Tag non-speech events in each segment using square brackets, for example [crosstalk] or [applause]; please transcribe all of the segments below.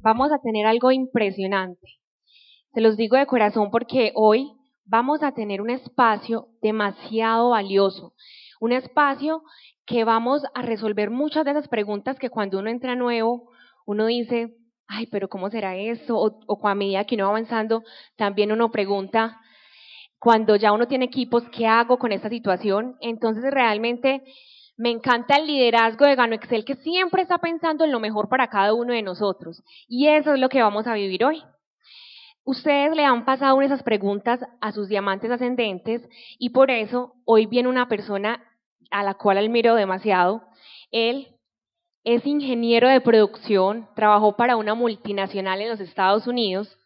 Vamos a tener algo impresionante. Se los digo de corazón porque hoy vamos a tener un espacio demasiado valioso, un espacio que vamos a resolver muchas de esas preguntas que cuando uno entra nuevo, uno dice, ay, pero ¿cómo será eso? O, o a medida que uno va avanzando, también uno pregunta, cuando ya uno tiene equipos, ¿qué hago con esta situación? Entonces realmente me encanta el liderazgo de Gano Excel que siempre está pensando en lo mejor para cada uno de nosotros. Y eso es lo que vamos a vivir hoy. Ustedes le han pasado esas preguntas a sus diamantes ascendentes y por eso hoy viene una persona a la cual admiro demasiado. Él es ingeniero de producción, trabajó para una multinacional en los Estados Unidos,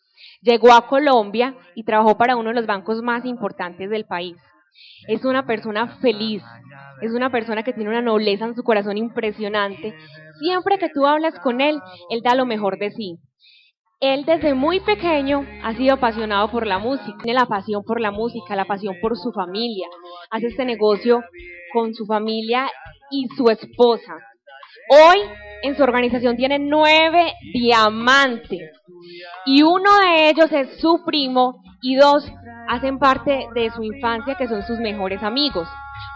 llegó a Colombia y trabajó para uno de los bancos más importantes del país. Es una persona feliz, es una persona que tiene una nobleza en su corazón impresionante. Siempre que tú hablas con él, él da lo mejor de sí. Él desde muy pequeño ha sido apasionado por la música, tiene la pasión por la música, la pasión por su familia. Hace este negocio con su familia y su esposa. Hoy en su organización tiene nueve diamantes y uno de ellos es su primo y dos hacen parte de su infancia que son sus mejores amigos.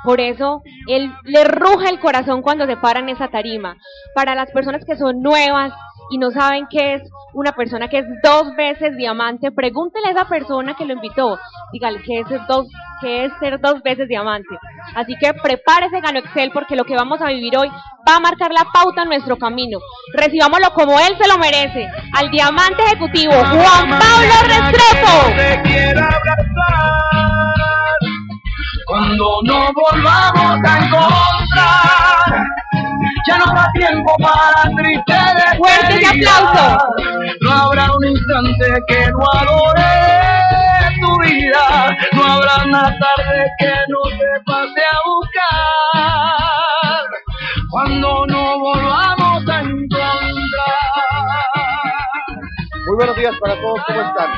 Por eso él le ruja el corazón cuando se paran esa tarima. Para las personas que son nuevas y no saben qué es una persona que es dos veces diamante, pregúntele a esa persona que lo invitó, dígale qué es dos, qué es ser dos veces diamante. Así que prepárese, Gano Excel, porque lo que vamos a vivir hoy va a marcar la pauta en nuestro camino. Recibámoslo como él se lo merece, al diamante ejecutivo, Juan Pablo Restrepo. Cuando no volvamos a encontrar, ya no habrá tiempo para triste de Fuerte ese aplauso. No habrá un instante que no adore tu vida, no habrá una tarde que no te pase a buscar. Cuando no volvamos a. Muy buenos días para todos, ¿cómo están?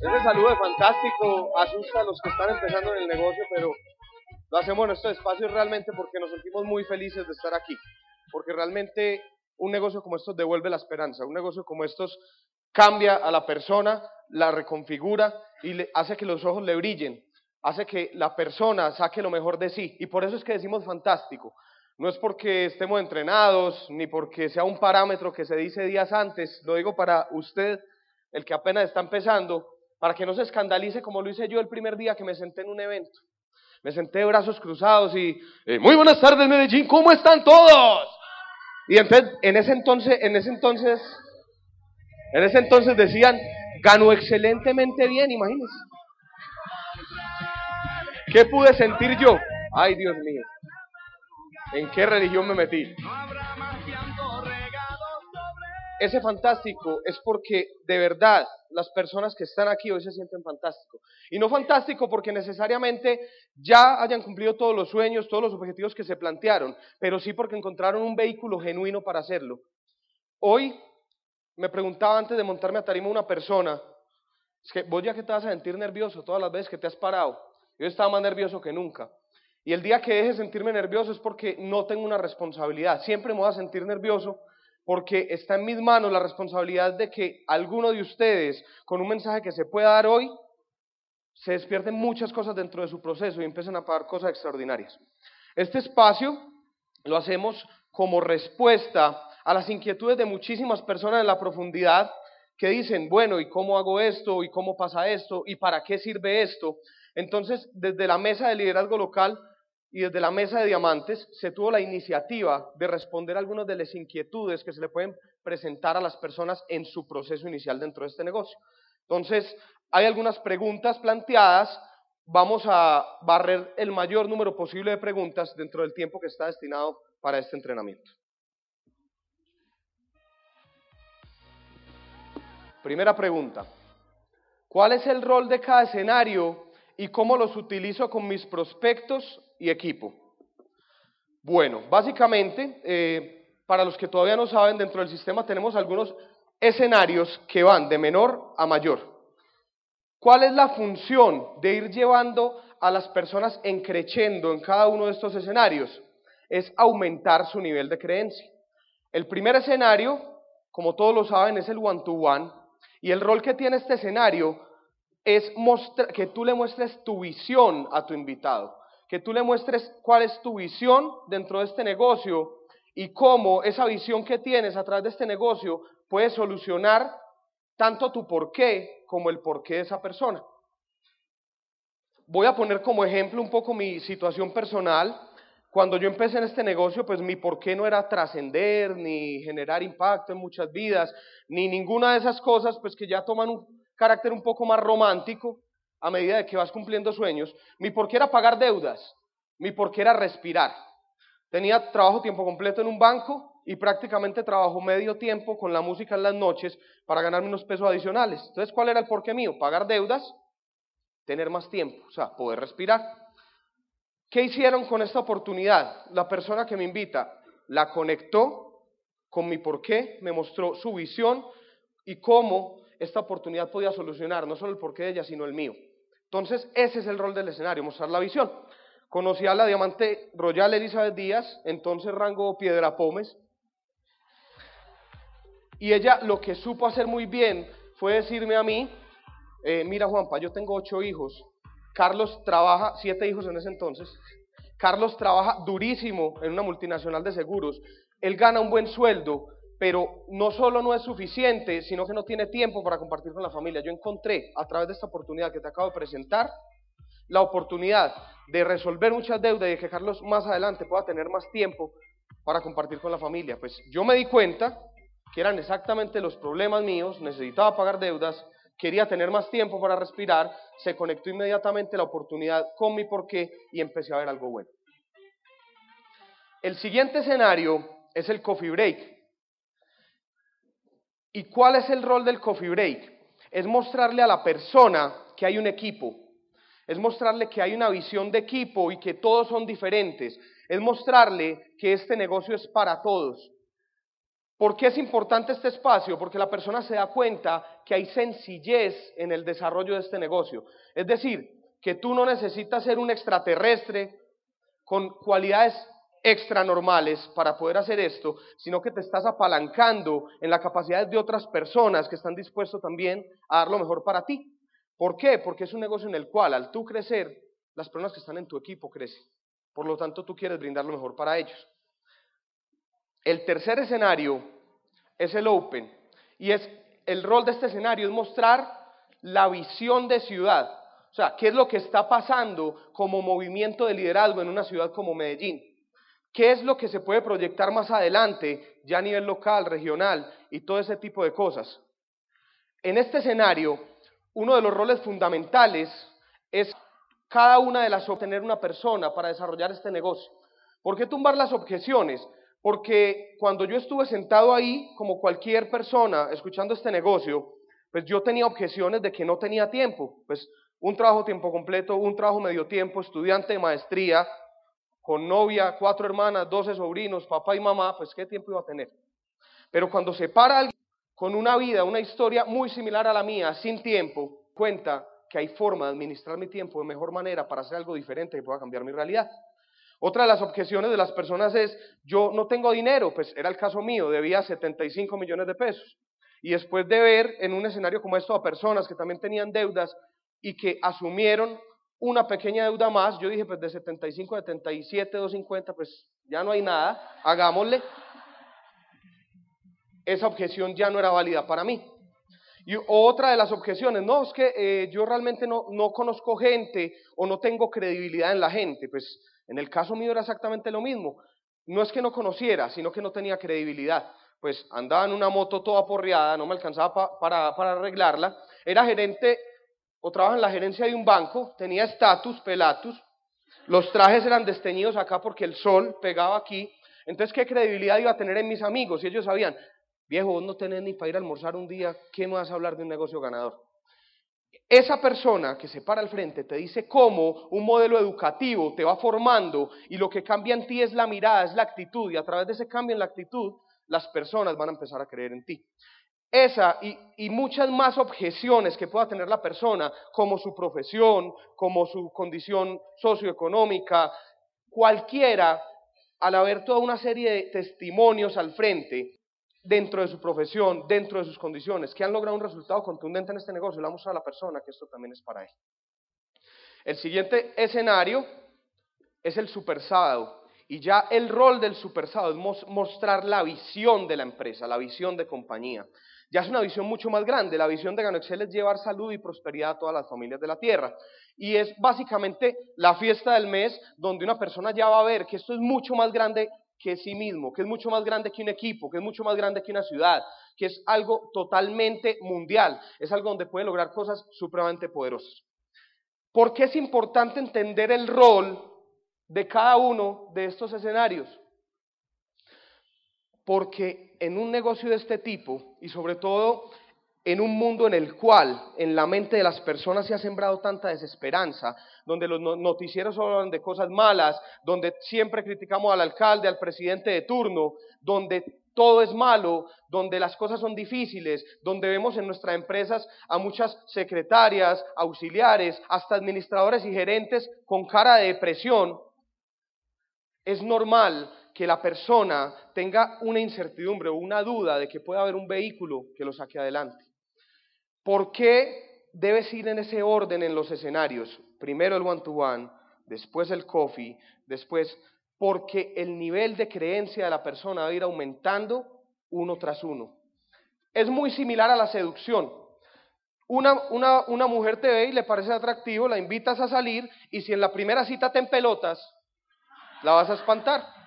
Ese saludo es fantástico, asusta a los que están empezando en el negocio, pero lo hacemos en estos espacios realmente porque nos sentimos muy felices de estar aquí, porque realmente un negocio como estos devuelve la esperanza, un negocio como estos cambia a la persona, la reconfigura y le hace que los ojos le brillen, hace que la persona saque lo mejor de sí, y por eso es que decimos fantástico. No es porque estemos entrenados, ni porque sea un parámetro que se dice días antes, lo digo para usted, el que apenas está empezando, para que no se escandalice como lo hice yo el primer día que me senté en un evento. Me senté de brazos cruzados y, eh, muy buenas tardes Medellín, ¿cómo están todos? Y entonces, en ese entonces, en ese entonces, en ese entonces decían, ganó excelentemente bien, imagínense. ¿Qué pude sentir yo? Ay, Dios mío. ¿En qué religión me metí? Ese fantástico es porque de verdad las personas que están aquí hoy se sienten fantástico. Y no fantástico porque necesariamente ya hayan cumplido todos los sueños, todos los objetivos que se plantearon, pero sí porque encontraron un vehículo genuino para hacerlo. Hoy me preguntaba antes de montarme a tarima una persona, es que vos ya que te vas a sentir nervioso todas las veces que te has parado, yo estaba más nervioso que nunca. Y el día que deje de sentirme nervioso es porque no tengo una responsabilidad. Siempre me voy a sentir nervioso porque está en mis manos la responsabilidad de que alguno de ustedes, con un mensaje que se pueda dar hoy, se despierten muchas cosas dentro de su proceso y empiecen a pagar cosas extraordinarias. Este espacio lo hacemos como respuesta a las inquietudes de muchísimas personas en la profundidad que dicen, bueno, ¿y cómo hago esto? ¿Y cómo pasa esto? ¿Y para qué sirve esto? Entonces, desde la mesa de liderazgo local y desde la mesa de diamantes se tuvo la iniciativa de responder algunas de las inquietudes que se le pueden presentar a las personas en su proceso inicial dentro de este negocio. Entonces, hay algunas preguntas planteadas, vamos a barrer el mayor número posible de preguntas dentro del tiempo que está destinado para este entrenamiento. Primera pregunta, ¿cuál es el rol de cada escenario y cómo los utilizo con mis prospectos y equipo? Bueno, básicamente, eh, para los que todavía no saben, dentro del sistema tenemos algunos escenarios que van de menor a mayor. ¿Cuál es la función de ir llevando a las personas encrechendo en cada uno de estos escenarios? Es aumentar su nivel de creencia. El primer escenario, como todos lo saben, es el one-to-one, y el rol que tiene este escenario es que tú le muestres tu visión a tu invitado, que tú le muestres cuál es tu visión dentro de este negocio y cómo esa visión que tienes a través de este negocio puede solucionar tanto tu por qué como el porqué de esa persona. Voy a poner como ejemplo un poco mi situación personal. Cuando yo empecé en este negocio, pues mi por qué no era trascender, ni generar impacto en muchas vidas, ni ninguna de esas cosas, pues que ya toman un carácter un poco más romántico a medida de que vas cumpliendo sueños. Mi por qué era pagar deudas, mi por qué era respirar. Tenía trabajo tiempo completo en un banco y prácticamente trabajo medio tiempo con la música en las noches para ganarme unos pesos adicionales. Entonces, ¿cuál era el porqué mío? Pagar deudas, tener más tiempo, o sea, poder respirar. ¿Qué hicieron con esta oportunidad? La persona que me invita la conectó con mi porqué, me mostró su visión y cómo esta oportunidad podía solucionar no solo el porqué de ella, sino el mío. Entonces, ese es el rol del escenario, mostrar la visión. Conocí a la diamante Royal Elizabeth Díaz, entonces rango Piedra Pómez, y ella lo que supo hacer muy bien fue decirme a mí, eh, mira Juanpa, yo tengo ocho hijos, Carlos trabaja, siete hijos en ese entonces. Carlos trabaja durísimo en una multinacional de seguros. Él gana un buen sueldo, pero no solo no es suficiente, sino que no tiene tiempo para compartir con la familia. Yo encontré a través de esta oportunidad que te acabo de presentar, la oportunidad de resolver muchas deudas y de que Carlos más adelante pueda tener más tiempo para compartir con la familia. Pues yo me di cuenta que eran exactamente los problemas míos, necesitaba pagar deudas, quería tener más tiempo para respirar, se conectó inmediatamente la oportunidad con mi porqué y empecé a ver algo bueno. El siguiente escenario es el coffee break. ¿Y cuál es el rol del coffee break? Es mostrarle a la persona que hay un equipo, es mostrarle que hay una visión de equipo y que todos son diferentes, es mostrarle que este negocio es para todos, ¿Por qué es importante este espacio? Porque la persona se da cuenta que hay sencillez en el desarrollo de este negocio. Es decir, que tú no necesitas ser un extraterrestre con cualidades extranormales para poder hacer esto, sino que te estás apalancando en la capacidad de otras personas que están dispuestos también a dar lo mejor para ti. ¿Por qué? Porque es un negocio en el cual al tú crecer, las personas que están en tu equipo crecen. Por lo tanto, tú quieres brindar lo mejor para ellos. El tercer escenario es el Open. Y es el rol de este escenario es mostrar la visión de ciudad. O sea, qué es lo que está pasando como movimiento de liderazgo en una ciudad como Medellín. ¿Qué es lo que se puede proyectar más adelante, ya a nivel local, regional y todo ese tipo de cosas? En este escenario, uno de los roles fundamentales es cada una de las obtener una persona para desarrollar este negocio. ¿Por qué tumbar las objeciones? Porque cuando yo estuve sentado ahí, como cualquier persona, escuchando este negocio, pues yo tenía objeciones de que no tenía tiempo. Pues un trabajo tiempo completo, un trabajo medio tiempo, estudiante de maestría, con novia, cuatro hermanas, doce sobrinos, papá y mamá, pues qué tiempo iba a tener. Pero cuando se para alguien con una vida, una historia muy similar a la mía, sin tiempo, cuenta que hay forma de administrar mi tiempo de mejor manera para hacer algo diferente que pueda cambiar mi realidad. Otra de las objeciones de las personas es, yo no tengo dinero, pues era el caso mío, debía 75 millones de pesos. Y después de ver en un escenario como esto a personas que también tenían deudas y que asumieron una pequeña deuda más, yo dije, pues de 75 a 77, 250, pues ya no hay nada, hagámosle. Esa objeción ya no era válida para mí. Y otra de las objeciones, no, es que eh, yo realmente no, no conozco gente o no tengo credibilidad en la gente, pues en el caso mío era exactamente lo mismo. No es que no conociera, sino que no tenía credibilidad. Pues andaba en una moto toda porreada, no me alcanzaba para, arreglarla. Era gerente o trabajaba en la gerencia de un banco, tenía estatus, pelatus. Los trajes eran desteñidos acá porque el sol pegaba aquí. Entonces, ¿qué credibilidad iba a tener en mis amigos? Y ellos sabían, Viejo, vos no tenés ni para ir a almorzar un día, ¿qué me vas a hablar de un negocio ganador? Esa persona que se para al frente te dice cómo un modelo educativo te va formando y lo que cambia en ti es la mirada, es la actitud y a través de ese cambio en la actitud las personas van a empezar a creer en ti. Esa y, muchas más objeciones que pueda tener la persona, como su profesión, como su condición socioeconómica, cualquiera, al haber toda una serie de testimonios al frente, dentro de su profesión, dentro de sus condiciones, que han logrado un resultado contundente en este negocio, le vamos a la persona que esto también es para él. El siguiente escenario es el super sábado. Y ya el rol del super sábado es mostrar la visión de la empresa, la visión de compañía. Ya es una visión mucho más grande. La visión de Excel es llevar salud y prosperidad a todas las familias de la tierra. Y es básicamente la fiesta del mes donde una persona ya va a ver que esto es mucho más grande que sí mismo, que es mucho más grande que un equipo, que es mucho más grande que una ciudad, que es algo totalmente mundial, es algo donde puede lograr cosas supremamente poderosas. ¿Por qué es importante entender el rol de cada uno de estos escenarios? Porque en un negocio de este tipo, y sobre todo en un mundo en el cual en la mente de las personas se ha sembrado tanta desesperanza, donde los noticieros hablan de cosas malas, donde siempre criticamos al alcalde, al presidente de turno, donde todo es malo, donde las cosas son difíciles, donde vemos en nuestras empresas a muchas secretarias, auxiliares, hasta administradores y gerentes con cara de depresión, es normal que la persona tenga una incertidumbre o una duda de que pueda haber un vehículo que lo saque adelante. ¿Por qué debes ir en ese orden en los escenarios? Primero el one-to-one, después el coffee, después, porque el nivel de creencia de la persona va a ir aumentando uno tras uno. Es muy similar a la seducción. Una, una, una mujer te ve y le parece atractivo, la invitas a salir y si en la primera cita te en pelotas, la vas a espantar.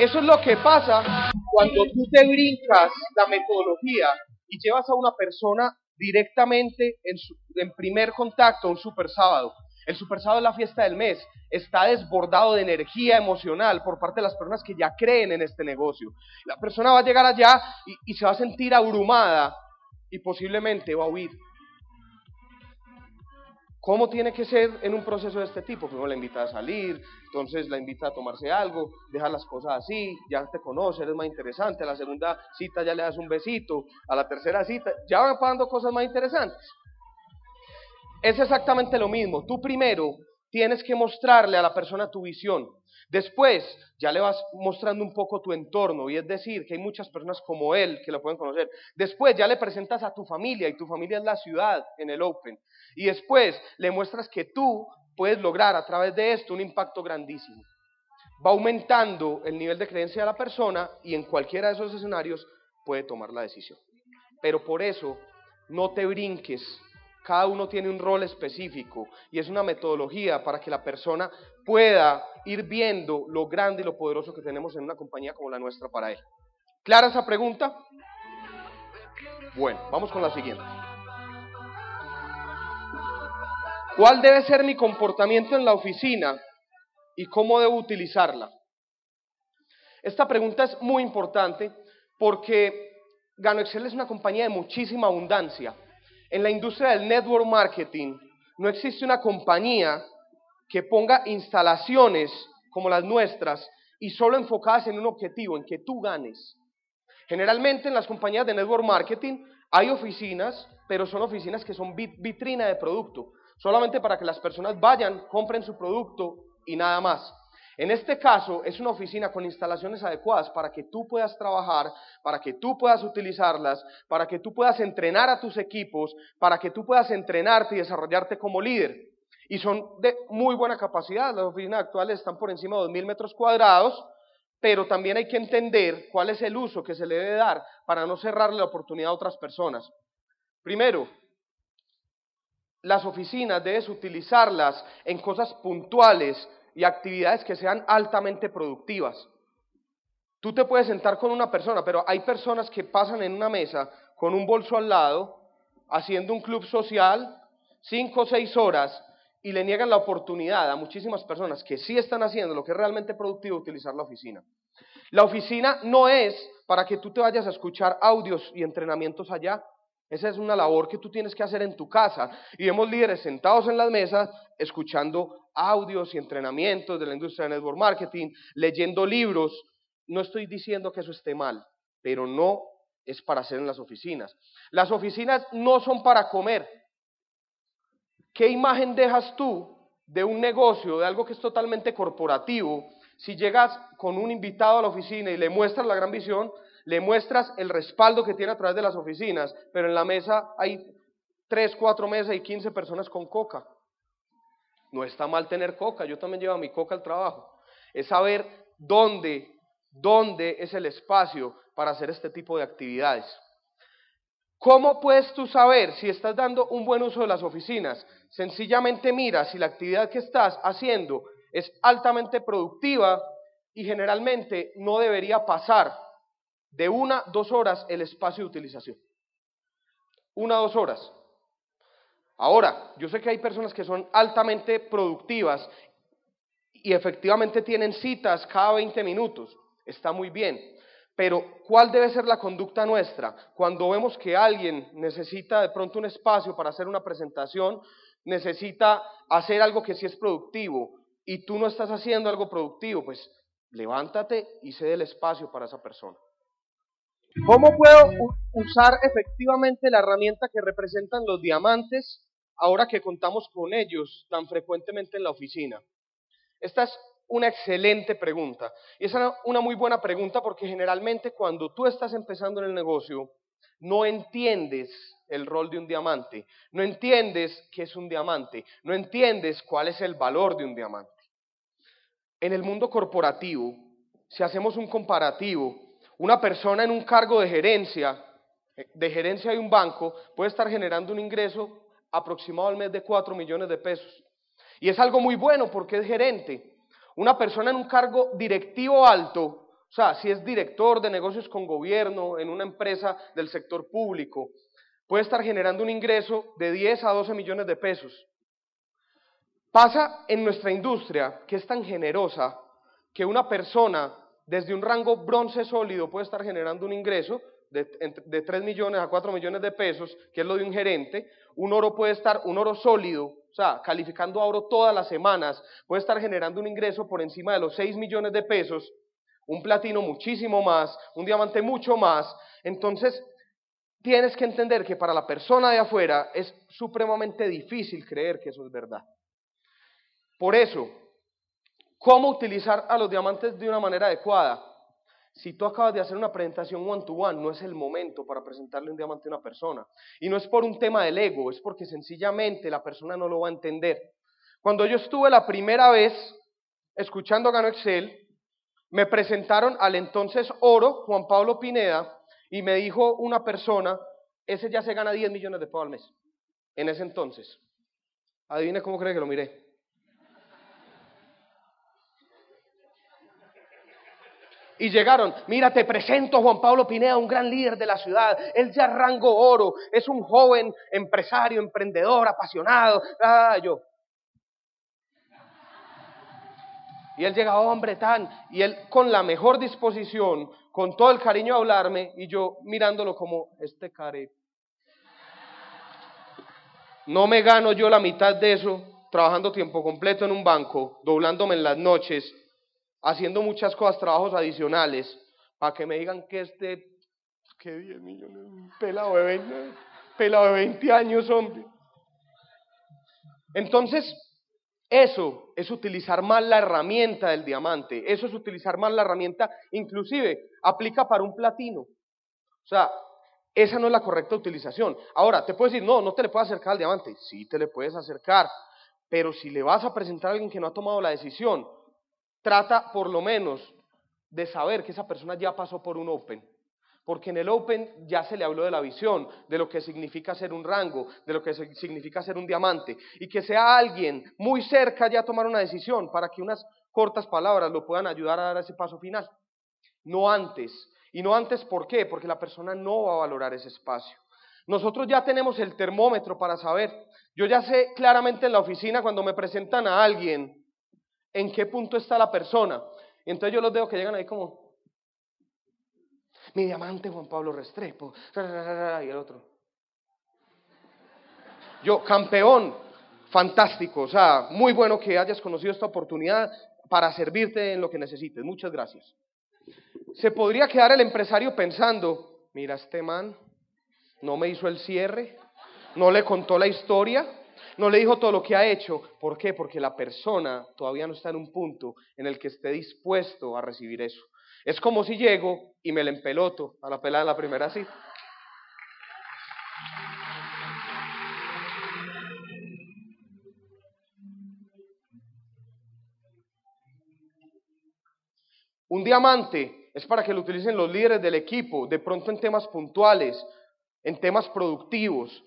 Eso es lo que pasa cuando tú te brincas la metodología y llevas a una persona directamente en, primer contacto un super sábado. El super sábado es la fiesta del mes. Está desbordado de energía emocional por parte de las personas que ya creen en este negocio. La persona va a llegar allá y se va a sentir abrumada y posiblemente va a huir. ¿Cómo tiene que ser en un proceso de este tipo? Primero la invita a salir, entonces la invita a tomarse algo, deja las cosas así, ya te conoce, eres más interesante, a la segunda cita ya le das un besito, a la tercera cita ya van pasando cosas más interesantes. Es exactamente lo mismo, tú primero tienes que mostrarle a la persona tu visión, Después ya le vas mostrando un poco tu entorno y es decir, que hay muchas personas como él que lo pueden conocer. Después ya le presentas a tu familia y tu familia es la ciudad en el Open. Y después le muestras que tú puedes lograr a través de esto un impacto grandísimo. Va aumentando el nivel de creencia de la persona y en cualquiera de esos escenarios puede tomar la decisión. Pero por eso no te brinques cada uno tiene un rol específico y es una metodología para que la persona pueda ir viendo lo grande y lo poderoso que tenemos en una compañía como la nuestra para él. ¿Clara esa pregunta? Bueno, vamos con la siguiente. ¿Cuál debe ser mi comportamiento en la oficina y cómo debo utilizarla? Esta pregunta es muy importante porque Gano Excel es una compañía de muchísima abundancia en la industria del network marketing no existe una compañía que ponga instalaciones como las nuestras y solo enfocadas en un objetivo, en que tú ganes. Generalmente en las compañías de network marketing hay oficinas, pero son oficinas que son vitrina de producto, solamente para que las personas vayan, compren su producto y nada más. En este caso, es una oficina con instalaciones adecuadas para que tú puedas trabajar, para que tú puedas utilizarlas, para que tú puedas entrenar a tus equipos, para que tú puedas entrenarte y desarrollarte como líder. Y son de muy buena capacidad. Las oficinas actuales están por encima de 2.000 metros cuadrados, pero también hay que entender cuál es el uso que se le debe dar para no cerrarle la oportunidad a otras personas. Primero, las oficinas debes utilizarlas en cosas puntuales y actividades que sean altamente productivas. Tú te puedes sentar con una persona, pero hay personas que pasan en una mesa con un bolso al lado, haciendo un club social, cinco o seis horas, y le niegan la oportunidad a muchísimas personas que sí están haciendo lo que es realmente productivo utilizar la oficina. La oficina no es para que tú te vayas a escuchar audios y entrenamientos allá. Esa es una labor que tú tienes que hacer en tu casa. Y vemos líderes sentados en las mesas escuchando audios y entrenamientos de la industria de network marketing, leyendo libros. No estoy diciendo que eso esté mal, pero no es para hacer en las oficinas. Las oficinas no son para comer. ¿Qué imagen dejas tú de un negocio, de algo que es totalmente corporativo? Si llegas con un invitado a la oficina y le muestras la gran visión, le muestras el respaldo que tiene a través de las oficinas, pero en la mesa hay tres, cuatro mesas y quince personas con coca. No está mal tener coca, yo también llevo mi coca al trabajo. Es saber dónde, dónde es el espacio para hacer este tipo de actividades. ¿Cómo puedes tú saber si estás dando un buen uso de las oficinas? Sencillamente mira si la actividad que estás haciendo es altamente productiva y generalmente no debería pasar de una, dos horas el espacio de utilización. Una, dos horas. Ahora, yo sé que hay personas que son altamente productivas y efectivamente tienen citas cada 20 minutos. Está muy bien. Pero, ¿cuál debe ser la conducta nuestra? Cuando vemos que alguien necesita de pronto un espacio para hacer una presentación, necesita hacer algo que sí es productivo y tú no estás haciendo algo productivo, pues levántate y cede el espacio para esa persona. ¿Cómo puedo usar efectivamente la herramienta que representan los diamantes ahora que contamos con ellos tan frecuentemente en la oficina? Esta es una excelente pregunta. Y es una muy buena pregunta porque generalmente cuando tú estás empezando en el negocio, no entiendes el rol de un diamante, no entiendes qué es un diamante, no entiendes cuál es el valor de un diamante. En el mundo corporativo, si hacemos un comparativo, una persona en un cargo de gerencia, de gerencia de un banco, puede estar generando un ingreso aproximado al mes de 4 millones de pesos. Y es algo muy bueno porque es gerente. Una persona en un cargo directivo alto, o sea, si es director de negocios con gobierno en una empresa del sector público, puede estar generando un ingreso de 10 a 12 millones de pesos. Pasa en nuestra industria que es tan generosa que una persona desde un rango bronce sólido puede estar generando un ingreso de, de 3 millones a 4 millones de pesos, que es lo de un gerente, un oro puede estar, un oro sólido, o sea, calificando a oro todas las semanas, puede estar generando un ingreso por encima de los 6 millones de pesos, un platino muchísimo más, un diamante mucho más. Entonces, tienes que entender que para la persona de afuera es supremamente difícil creer que eso es verdad. Por eso, ¿cómo utilizar a los diamantes de una manera adecuada? Si tú acabas de hacer una presentación one-to-one, no es el momento para presentarle un diamante a una persona. Y no es por un tema del ego, es porque sencillamente la persona no lo va a entender. Cuando yo estuve la primera vez escuchando Gano Excel, me presentaron al entonces oro, Juan Pablo Pineda, y me dijo una persona, ese ya se gana 10 millones de pesos al mes, en ese entonces. Adivine cómo cree que lo miré. Y llegaron, mira, te presento Juan Pablo Pineda, un gran líder de la ciudad. Él ya rango oro, es un joven empresario, emprendedor, apasionado. Ah, yo. Y él llega, hombre, tan, y él con la mejor disposición, con todo el cariño a hablarme, y yo mirándolo como, este care. No me gano yo la mitad de eso trabajando tiempo completo en un banco, doblándome en las noches haciendo muchas cosas, trabajos adicionales, para que me digan que este, que 10 millones, pelado de 20, pelado de 20 años, hombre. Entonces, eso es utilizar mal la herramienta del diamante, eso es utilizar mal la herramienta, inclusive aplica para un platino. O sea, esa no es la correcta utilización. Ahora, te puedes decir, no, no te le puedes acercar al diamante. Sí, te le puedes acercar, pero si le vas a presentar a alguien que no ha tomado la decisión, trata por lo menos de saber que esa persona ya pasó por un Open. Porque en el Open ya se le habló de la visión, de lo que significa ser un rango, de lo que significa ser un diamante. Y que sea alguien muy cerca ya a tomar una decisión para que unas cortas palabras lo puedan ayudar a dar ese paso final. No antes. Y no antes, ¿por qué? Porque la persona no va a valorar ese espacio. Nosotros ya tenemos el termómetro para saber. Yo ya sé claramente en la oficina cuando me presentan a alguien en qué punto está la persona. Y entonces yo los veo que llegan ahí como... mi diamante Juan Pablo Restrepo, y el otro. Yo, campeón, fantástico, o sea, muy bueno que hayas conocido esta oportunidad para servirte en lo que necesites. Muchas gracias. Se podría quedar el empresario pensando, mira este man, no me hizo el cierre, no le contó la historia, no le dijo todo lo que ha hecho. ¿Por qué? Porque la persona todavía no está en un punto en el que esté dispuesto a recibir eso. Es como si llego y me le empeloto a la pelada de la primera cita. Un diamante es para que lo utilicen los líderes del equipo, de pronto en temas puntuales, en temas productivos,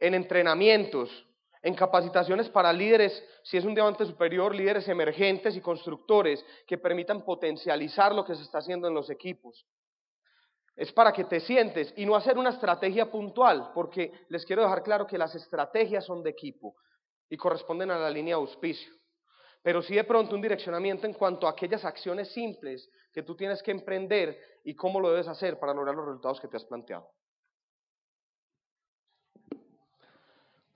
en entrenamientos, en capacitaciones para líderes, si es un diamante superior, líderes emergentes y constructores que permitan potencializar lo que se está haciendo en los equipos. Es para que te sientes y no hacer una estrategia puntual, porque les quiero dejar claro que las estrategias son de equipo y corresponden a la línea de auspicio pero sí de pronto un direccionamiento en cuanto a aquellas acciones simples que tú tienes que emprender y cómo lo debes hacer para lograr los resultados que te has planteado.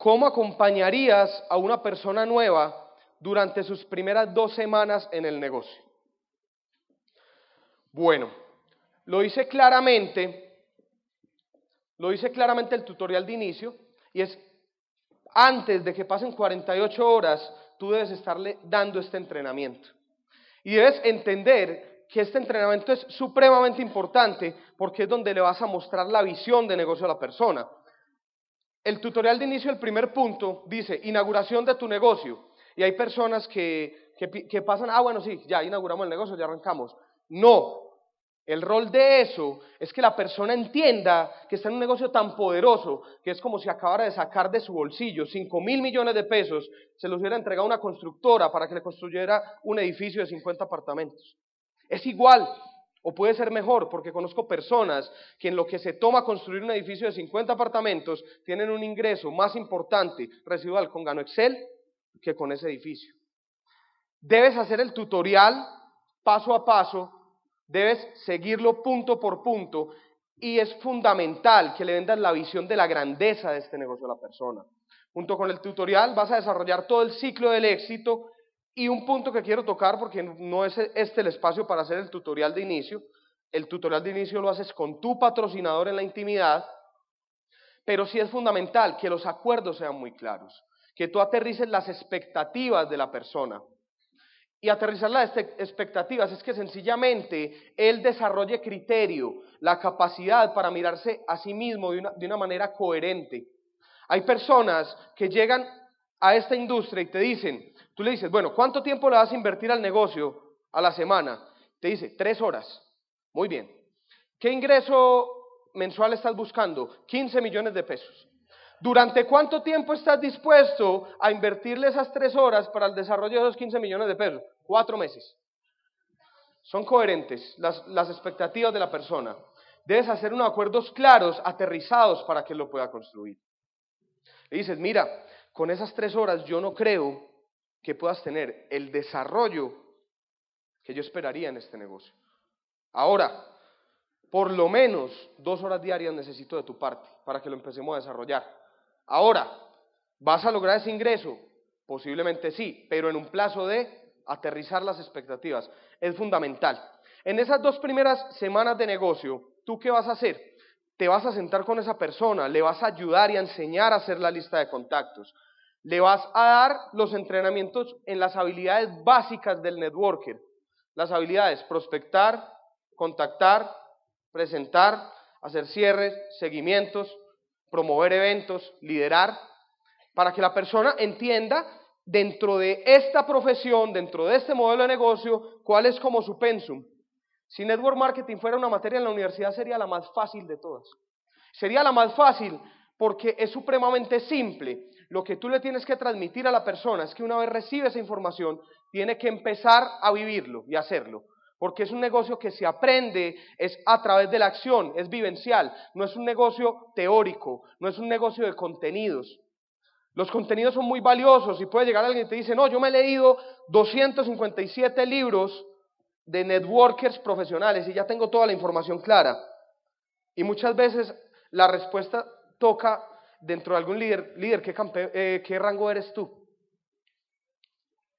¿Cómo acompañarías a una persona nueva durante sus primeras dos semanas en el negocio? Bueno, lo hice claramente, lo hice claramente el tutorial de inicio, y es antes de que pasen 48 horas, tú debes estarle dando este entrenamiento. Y debes entender que este entrenamiento es supremamente importante porque es donde le vas a mostrar la visión de negocio a la persona. El tutorial de inicio, el primer punto, dice inauguración de tu negocio. Y hay personas que, que, que pasan, ah, bueno, sí, ya inauguramos el negocio, ya arrancamos. No, el rol de eso es que la persona entienda que está en un negocio tan poderoso que es como si acabara de sacar de su bolsillo 5 mil millones de pesos, se los hubiera entregado a una constructora para que le construyera un edificio de 50 apartamentos. Es igual, o puede ser mejor, porque conozco personas que en lo que se toma construir un edificio de 50 apartamentos tienen un ingreso más importante residual con Gano Excel que con ese edificio. Debes hacer el tutorial paso a paso Debes seguirlo punto por punto y es fundamental que le vendas la visión de la grandeza de este negocio a la persona. Junto con el tutorial vas a desarrollar todo el ciclo del éxito y un punto que quiero tocar porque no es este el espacio para hacer el tutorial de inicio. El tutorial de inicio lo haces con tu patrocinador en la intimidad, pero sí es fundamental que los acuerdos sean muy claros, que tú aterrices las expectativas de la persona. Y aterrizar las expectativas es que sencillamente él desarrolle criterio, la capacidad para mirarse a sí mismo de una, de una manera coherente. Hay personas que llegan a esta industria y te dicen, le dices, bueno, ¿cuánto tiempo le vas a invertir al negocio a la semana? Te dice, tres horas. Muy bien. ¿Qué ingreso mensual estás buscando? 15 millones de pesos. ¿Durante cuánto tiempo estás dispuesto a invertirle esas tres horas para el desarrollo de esos 15 millones de pesos? Cuatro meses. Son coherentes las, las expectativas de la persona. Debes hacer unos acuerdos claros, aterrizados para que lo pueda construir. Le dices, mira, con esas tres horas yo no creo que puedas tener el desarrollo que yo esperaría en este negocio. Ahora, por lo menos dos horas diarias necesito de tu parte para que lo empecemos a desarrollar. Ahora, ¿vas a lograr ese ingreso? Posiblemente sí, pero en un plazo de aterrizar las expectativas. Es fundamental. En esas dos primeras semanas de negocio, ¿tú qué vas a hacer? Te vas a sentar con esa persona, le vas a ayudar y a enseñar a hacer la lista de contactos. Le vas a dar los entrenamientos en las habilidades básicas del networker. Las habilidades prospectar, contactar, presentar, hacer cierres, seguimientos, promover eventos, liderar, para que la persona entienda dentro de esta profesión, dentro de este modelo de negocio, cuál es como su pensum. Si network marketing fuera una materia en la universidad sería la más fácil de todas. Sería la más fácil porque es supremamente simple. Lo que tú le tienes que transmitir a la persona es que una vez recibe esa información, tiene que empezar a vivirlo y hacerlo porque es un negocio que se aprende, es a través de la acción, es vivencial, no es un negocio teórico, no es un negocio de contenidos. Los contenidos son muy valiosos y puede llegar alguien y te dice, no, yo me he leído 257 libros de networkers profesionales y ya tengo toda la información clara. Y muchas veces la respuesta toca dentro de algún líder, líder, ¿qué, eh, ¿qué rango eres tú?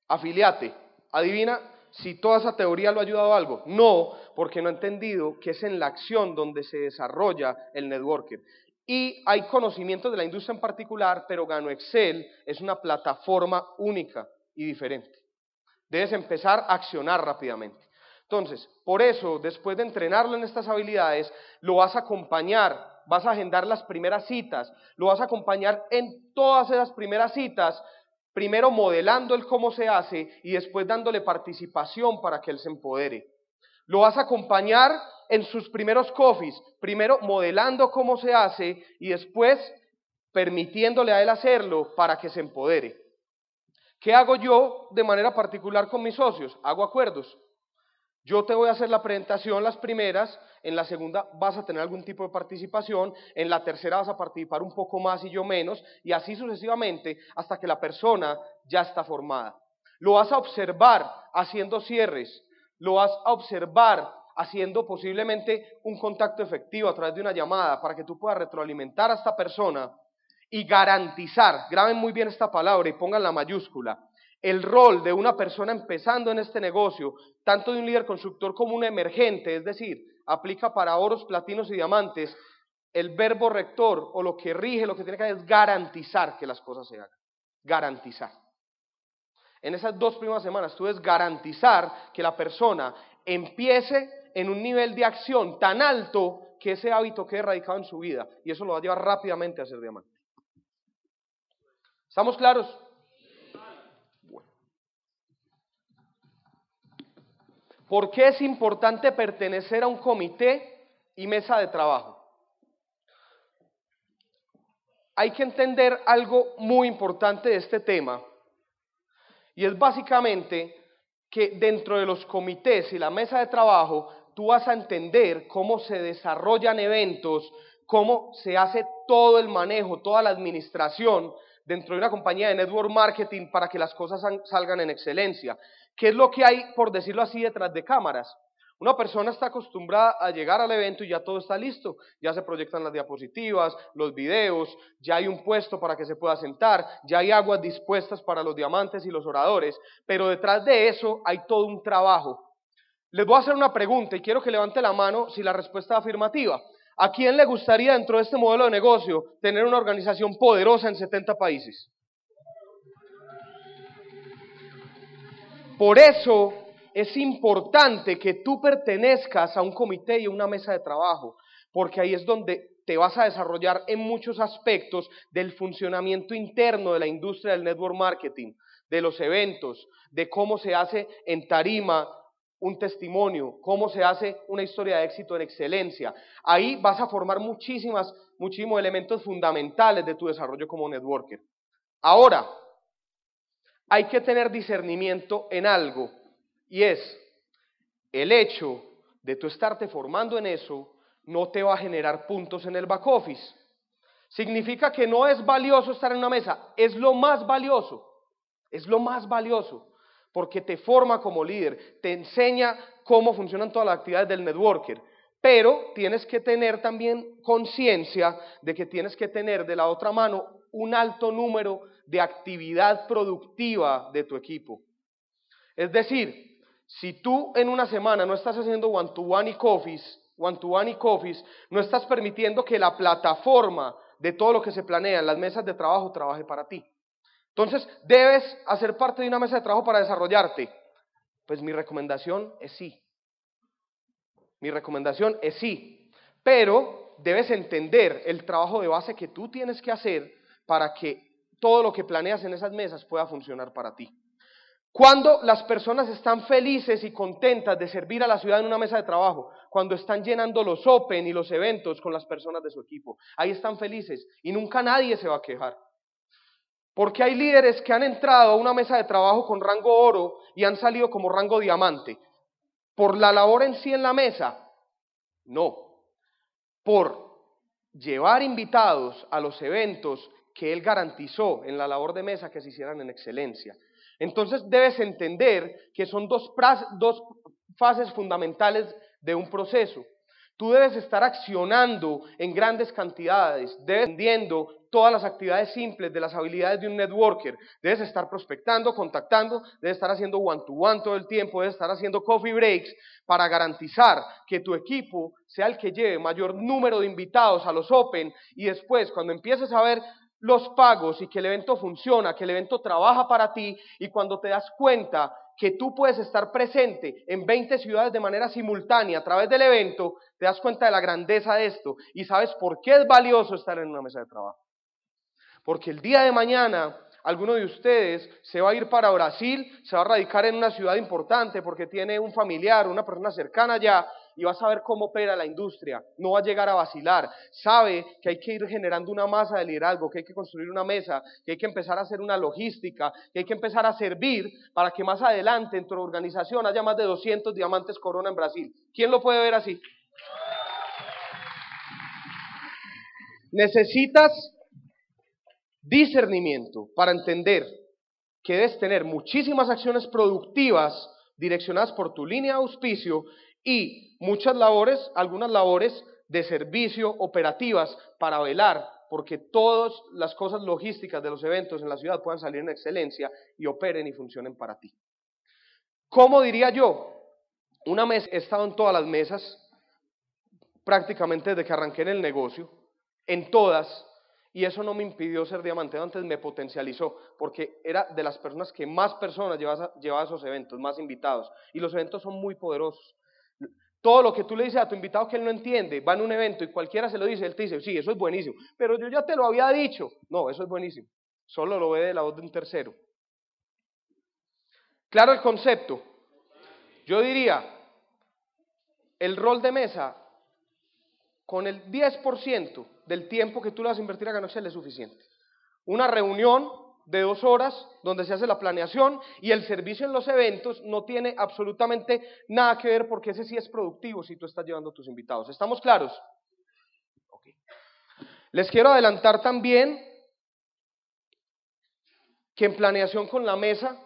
Afiliate. Adivina si toda esa teoría lo ha ayudado a algo. No, porque no ha entendido que es en la acción donde se desarrolla el networker. Y hay conocimientos de la industria en particular, pero Gano Excel es una plataforma única y diferente. Debes empezar a accionar rápidamente. Entonces, por eso, después de entrenarlo en estas habilidades, lo vas a acompañar, vas a agendar las primeras citas, lo vas a acompañar en todas esas primeras citas, primero modelando el cómo se hace y después dándole participación para que él se empodere. Lo vas a acompañar en sus primeros coffees, primero modelando cómo se hace y después permitiéndole a él hacerlo para que se empodere. ¿Qué hago yo de manera particular con mis socios? Hago acuerdos. Yo te voy a hacer la presentación las primeras, en la segunda vas a tener algún tipo de participación, en la tercera vas a participar un poco más y yo menos, y así sucesivamente hasta que la persona ya está formada. Lo vas a observar haciendo cierres, lo vas a observar haciendo posiblemente un contacto efectivo a través de una llamada para que tú puedas retroalimentar a esta persona y garantizar, graben muy bien esta palabra y pongan la mayúscula, el rol de una persona empezando en este negocio, tanto de un líder constructor como un emergente, es decir, aplica para oros, platinos y diamantes, el verbo rector o lo que rige, lo que tiene que hacer es garantizar que las cosas se hagan. Garantizar. En esas dos primeras semanas tú debes garantizar que la persona empiece en un nivel de acción tan alto que ese hábito quede radicado en su vida y eso lo va a llevar rápidamente a ser diamante. ¿Estamos claros? ¿Por qué es importante pertenecer a un comité y mesa de trabajo? Hay que entender algo muy importante de este tema y es básicamente que dentro de los comités y la mesa de trabajo tú vas a entender cómo se desarrollan eventos, cómo se hace todo el manejo, toda la administración dentro de una compañía de network marketing para que las cosas salgan en excelencia. ¿Qué es lo que hay, por decirlo así, detrás de cámaras? Una persona está acostumbrada a llegar al evento y ya todo está listo, ya se proyectan las diapositivas, los videos, ya hay un puesto para que se pueda sentar, ya hay aguas dispuestas para los diamantes y los oradores, pero detrás de eso hay todo un trabajo. Les voy a hacer una pregunta y quiero que levante la mano si la respuesta es afirmativa. ¿A quién le gustaría dentro de este modelo de negocio tener una organización poderosa en 70 países? Por eso es importante que tú pertenezcas a un comité y a una mesa de trabajo, porque ahí es donde te vas a desarrollar en muchos aspectos del funcionamiento interno de la industria del network marketing, de los eventos, de cómo se hace en tarima un testimonio, cómo se hace una historia de éxito en excelencia. Ahí vas a formar muchísimas, muchísimos elementos fundamentales de tu desarrollo como networker. Ahora, hay que tener discernimiento en algo, y es el hecho de tú estarte formando en eso no te va a generar puntos en el back office. Significa que no es valioso estar en una mesa, es lo más valioso, es lo más valioso porque te forma como líder, te enseña cómo funcionan todas las actividades del networker. Pero tienes que tener también conciencia de que tienes que tener de la otra mano un alto número de actividad productiva de tu equipo. Es decir, si tú en una semana no estás haciendo one-to-one y coffees, one-to-one y coffees, no estás permitiendo que la plataforma de todo lo que se planea las mesas de trabajo trabaje para ti. Entonces, ¿debes hacer parte de una mesa de trabajo para desarrollarte? Pues mi recomendación es sí. Mi recomendación es sí. Pero debes entender el trabajo de base que tú tienes que hacer para que todo lo que planeas en esas mesas pueda funcionar para ti. Cuando las personas están felices y contentas de servir a la ciudad en una mesa de trabajo, cuando están llenando los Open y los eventos con las personas de su equipo, ahí están felices y nunca nadie se va a quejar. Porque hay líderes que han entrado a una mesa de trabajo con rango oro y han salido como rango diamante. ¿Por la labor en sí en la mesa? No. Por llevar invitados a los eventos que él garantizó en la labor de mesa que se hicieran en excelencia. Entonces debes entender que son dos, dos fases fundamentales de un proceso. Tú debes estar accionando en grandes cantidades, dependiendo todas las actividades simples de las habilidades de un networker. Debes estar prospectando, contactando, debes estar haciendo one-to-one todo el tiempo, debes estar haciendo coffee breaks para garantizar que tu equipo sea el que lleve mayor número de invitados a los Open y después cuando empieces a ver los pagos y que el evento funciona, que el evento trabaja para ti y cuando te das cuenta que tú puedes estar presente en 20 ciudades de manera simultánea a través del evento, te das cuenta de la grandeza de esto y sabes por qué es valioso estar en una mesa de trabajo. Porque el día de mañana alguno de ustedes se va a ir para Brasil, se va a radicar en una ciudad importante porque tiene un familiar, una persona cercana allá y va a saber cómo opera la industria, no va a llegar a vacilar, sabe que hay que ir generando una masa de liderazgo, que hay que construir una mesa, que hay que empezar a hacer una logística, que hay que empezar a servir para que más adelante en tu organización haya más de 200 diamantes corona en Brasil. ¿Quién lo puede ver así? Necesitas discernimiento para entender que debes tener muchísimas acciones productivas direccionadas por tu línea de auspicio y muchas labores, algunas labores de servicio operativas para velar porque todas las cosas logísticas de los eventos en la ciudad puedan salir en excelencia y operen y funcionen para ti. ¿Cómo diría yo? Una mesa, he estado en todas las mesas, prácticamente desde que arranqué en el negocio, en todas, y eso no me impidió ser diamante, antes me potencializó, porque era de las personas que más personas llevaba, a esos eventos, más invitados, y los eventos son muy poderosos. Todo lo que tú le dices a tu invitado que él no entiende, va en un evento y cualquiera se lo dice, él te dice, sí, eso es buenísimo, pero yo ya te lo había dicho. No, eso es buenísimo. Solo lo ve de la voz de un tercero. Claro el concepto. Yo diría, el rol de mesa, con el 10% del tiempo que tú le vas a invertir a Ganoxel es suficiente. Una reunión de dos horas donde se hace la planeación y el servicio en los eventos no tiene absolutamente nada que ver porque ese sí es productivo si tú estás llevando a tus invitados. ¿Estamos claros? Les quiero adelantar también que en planeación con la mesa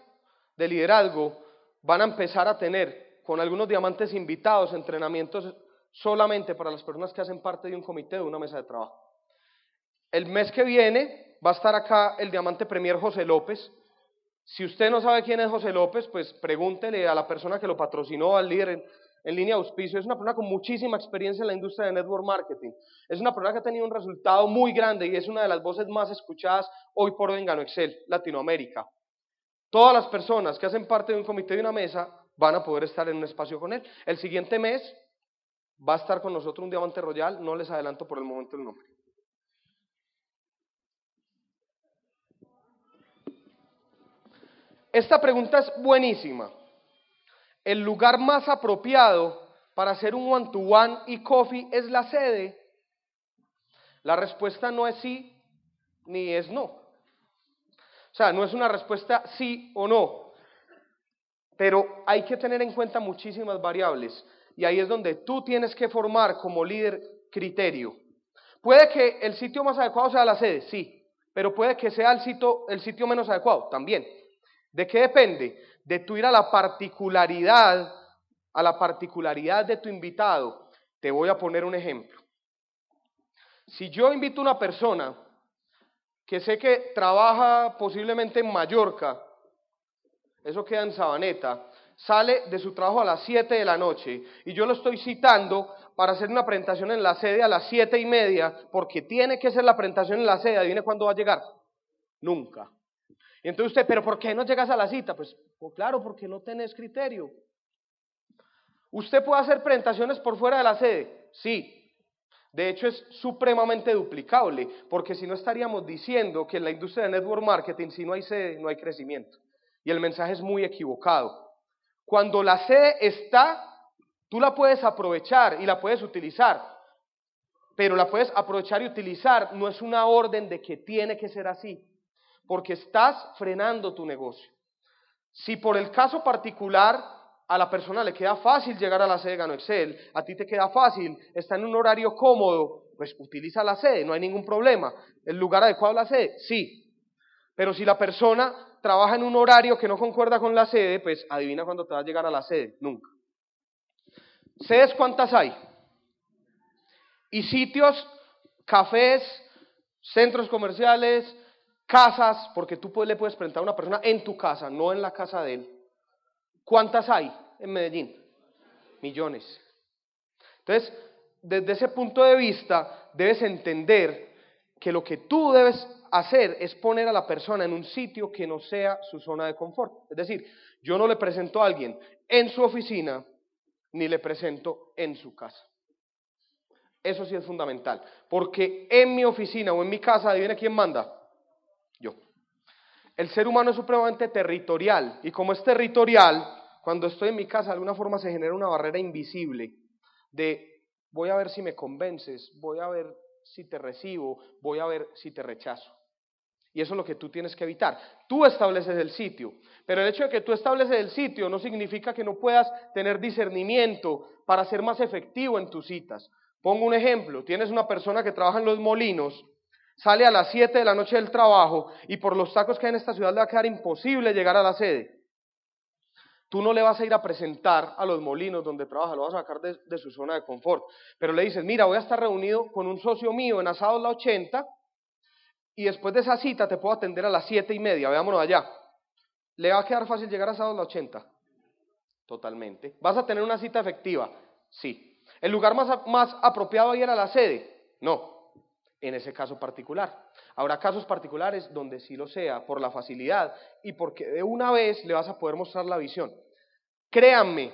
de liderazgo van a empezar a tener con algunos diamantes invitados entrenamientos solamente para las personas que hacen parte de un comité de una mesa de trabajo. El mes que viene va a estar acá el diamante Premier José López. Si usted no sabe quién es José López, pues pregúntele a la persona que lo patrocinó, al líder en, línea de auspicio. Es una persona con muchísima experiencia en la industria de network marketing. Es una persona que ha tenido un resultado muy grande y es una de las voces más escuchadas hoy por hoy en Gano Excel, Latinoamérica. Todas las personas que hacen parte de un comité de una mesa van a poder estar en un espacio con él. El siguiente mes va a estar con nosotros un diamante royal, no les adelanto por el momento el nombre. Esta pregunta es buenísima. ¿El lugar más apropiado para hacer un one-to-one y coffee es la sede? La respuesta no es sí ni es no. O sea, no es una respuesta sí o no. Pero hay que tener en cuenta muchísimas variables. Y ahí es donde tú tienes que formar como líder criterio. Puede que el sitio más adecuado sea la sede, sí. Pero puede que sea el sitio, el sitio menos adecuado, también. ¿De qué depende? De tu ir a la particularidad, a la particularidad de tu invitado. Te voy a poner un ejemplo. Si yo invito a una persona que sé que trabaja posiblemente en Mallorca, eso queda en Sabaneta, sale de su trabajo a las 7 de la noche y yo lo estoy citando para hacer una presentación en la sede a las siete y media, porque tiene que ser la presentación en la sede, adivine cuándo va a llegar. Nunca. Y entonces usted, ¿pero por qué no llegas a la cita? Pues, pues, claro, porque no tenés criterio. ¿Usted puede hacer presentaciones por fuera de la sede? Sí. De hecho, es supremamente duplicable, porque si no estaríamos diciendo que en la industria de network marketing, si no hay sede, no hay crecimiento. Y el mensaje es muy equivocado. Cuando la sede está, tú la puedes aprovechar y la puedes utilizar, pero la puedes aprovechar y utilizar no es una orden de que tiene que ser así porque estás frenando tu negocio. Si por el caso particular a la persona le queda fácil llegar a la sede de Gano Excel, a ti te queda fácil, está en un horario cómodo, pues utiliza la sede, no hay ningún problema. ¿El lugar adecuado la sede? Sí. Pero si la persona trabaja en un horario que no concuerda con la sede, pues adivina cuándo te va a llegar a la sede, nunca. ¿Sedes cuántas hay? Y sitios, cafés, centros comerciales, casas, porque tú le puedes presentar a una persona en tu casa, no en la casa de él. ¿Cuántas hay en Medellín? Millones. Entonces, desde ese punto de vista, debes entender que lo que tú debes hacer es poner a la persona en un sitio que no sea su zona de confort. Es decir, yo no le presento a alguien en su oficina ni le presento en su casa. Eso sí es fundamental, porque en mi oficina o en mi casa, adivina quién manda. El ser humano es supremamente territorial y como es territorial, cuando estoy en mi casa de alguna forma se genera una barrera invisible de voy a ver si me convences, voy a ver si te recibo, voy a ver si te rechazo. Y eso es lo que tú tienes que evitar. Tú estableces el sitio, pero el hecho de que tú estableces el sitio no significa que no puedas tener discernimiento para ser más efectivo en tus citas. Pongo un ejemplo, tienes una persona que trabaja en los molinos, sale a las 7 de la noche del trabajo y por los tacos que hay en esta ciudad le va a quedar imposible llegar a la sede. Tú no le vas a ir a presentar a los molinos donde trabaja, lo vas a sacar de, su zona de confort. Pero le dices, mira, voy a estar reunido con un socio mío en Asados La 80 y después de esa cita te puedo atender a las siete y media, veámonos allá. ¿Le va a quedar fácil llegar a sábado a las 80? Totalmente. ¿Vas a tener una cita efectiva? Sí. ¿El lugar más, más apropiado ahí era la sede? No, en ese caso particular. Habrá casos particulares donde sí lo sea, por la facilidad y porque de una vez le vas a poder mostrar la visión. Créanme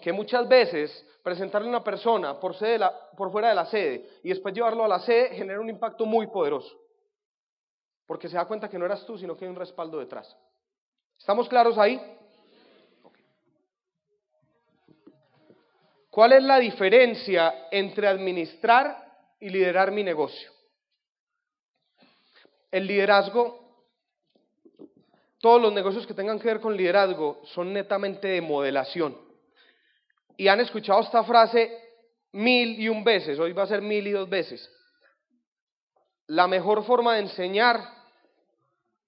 que muchas veces presentarle a una persona por, fuera de la sede y después llevarlo a la sede genera un impacto muy poderoso porque se da cuenta que no eras tú, sino que hay un respaldo detrás. ¿Estamos claros ahí? ¿Cuál es la diferencia entre administrar y liderar mi negocio? El liderazgo, todos los negocios que tengan que ver con liderazgo son netamente de modelación. Y han escuchado esta frase mil y un veces, hoy va a ser mil y dos veces. La mejor forma de enseñar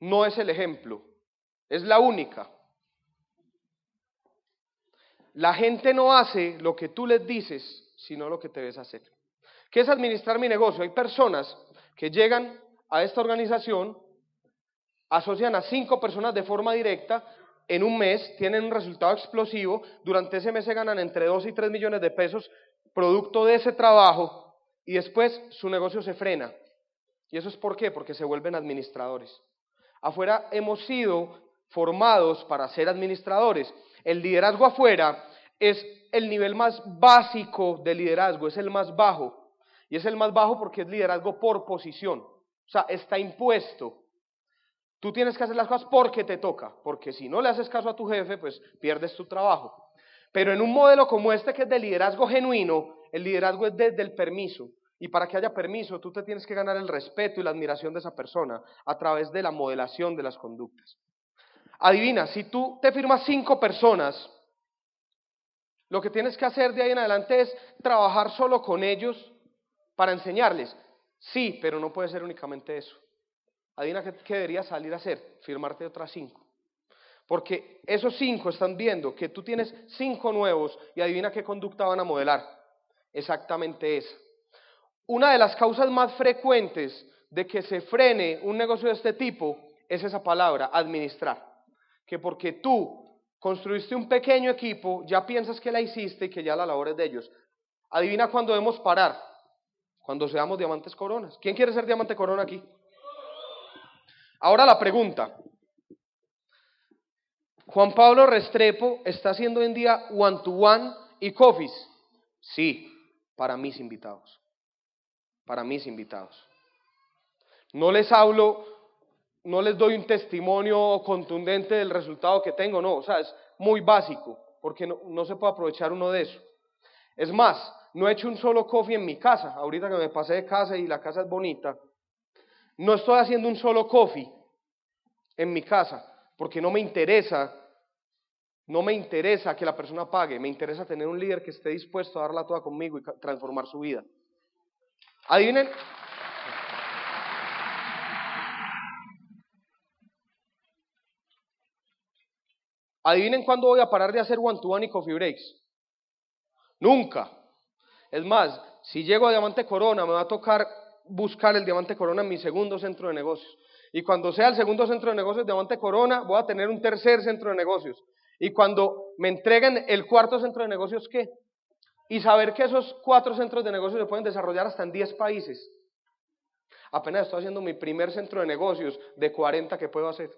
no es el ejemplo, es la única. La gente no hace lo que tú les dices, sino lo que te ves hacer. ¿Qué es administrar mi negocio? Hay personas que llegan a esta organización, asocian a cinco personas de forma directa, en un mes tienen un resultado explosivo, durante ese mes se ganan entre 2 y 3 millones de pesos producto de ese trabajo y después su negocio se frena. ¿Y eso es por qué? Porque se vuelven administradores. Afuera hemos sido formados para ser administradores. El liderazgo afuera es el nivel más básico de liderazgo, es el más bajo. Y es el más bajo porque es liderazgo por posición. O sea, está impuesto. Tú tienes que hacer las cosas porque te toca, porque si no le haces caso a tu jefe, pues pierdes tu trabajo. Pero en un modelo como este que es de liderazgo genuino, el liderazgo es desde el permiso. Y para que haya permiso, tú te tienes que ganar el respeto y la admiración de esa persona a través de la modelación de las conductas. Adivina, si tú te firmas cinco personas, lo que tienes que hacer de ahí en adelante es trabajar solo con ellos para enseñarles. Sí, pero no puede ser únicamente eso. Adivina qué, qué deberías salir a hacer, firmarte otras cinco. Porque esos cinco están viendo que tú tienes cinco nuevos y adivina qué conducta van a modelar. Exactamente esa. Una de las causas más frecuentes de que se frene un negocio de este tipo es esa palabra, administrar. Que porque tú construiste un pequeño equipo, ya piensas que la hiciste y que ya la labor es de ellos. Adivina cuándo debemos parar. Cuando seamos diamantes coronas. ¿Quién quiere ser diamante corona aquí? Ahora la pregunta. Juan Pablo Restrepo está haciendo hoy en día one to one y coffees. Sí, para mis invitados para mis invitados. No les hablo, no les doy un testimonio contundente del resultado que tengo, no, o sea, es muy básico, porque no, se puede aprovechar uno de eso. Es más, no he hecho un solo coffee en mi casa, ahorita que me pasé de casa y la casa es bonita, no estoy haciendo un solo coffee en mi casa, porque no me interesa, no me interesa que la persona pague, me interesa tener un líder que esté dispuesto a darla toda conmigo y transformar su vida. Adivinen. Adivinen cuándo voy a parar de hacer one to one y coffee breaks. Nunca. Es más, si llego a Diamante Corona, me va a tocar buscar el Diamante Corona en mi segundo centro de negocios. Y cuando sea el segundo centro de negocios Diamante Corona, voy a tener un tercer centro de negocios. Y cuando me entreguen el cuarto centro de negocios, ¿qué? Y saber que esos cuatro centros de negocios se pueden desarrollar hasta en 10 países. Apenas estoy haciendo mi primer centro de negocios de 40 que puedo hacer.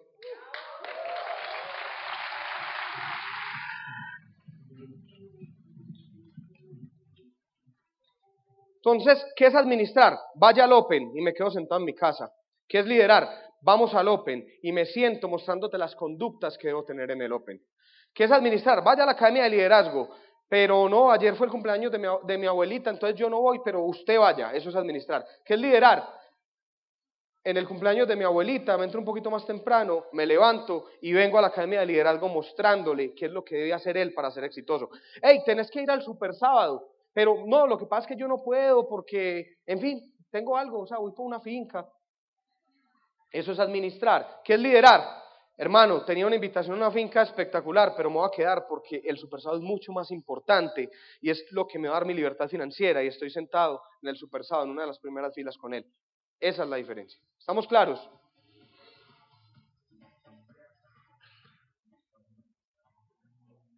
Entonces, ¿qué es administrar? Vaya al Open y me quedo sentado en mi casa. ¿Qué es liderar? Vamos al Open y me siento mostrándote las conductas que debo tener en el Open. ¿Qué es administrar? Vaya a la Academia de Liderazgo. Pero no, ayer fue el cumpleaños de mi, de mi abuelita, entonces yo no voy, pero usted vaya. Eso es administrar. ¿Qué es liderar? en el cumpleaños de mi abuelita, me entro un poquito más temprano, me levanto y vengo a la Academia de Liderazgo mostrándole qué es lo que debe hacer él para ser exitoso. Hey, tenés que ir al super sábado, pero no, lo que pasa es que yo no puedo porque, en fin, tengo algo, o sea, voy por una finca. Eso es administrar. ¿Qué es liderar? Hermano, tenía una invitación a una finca espectacular, pero me voy a quedar porque el super sábado es mucho más importante y es lo que me va a dar mi libertad financiera y estoy sentado en el super sábado, en una de las primeras filas con él. Esa es la diferencia. ¿Estamos claros?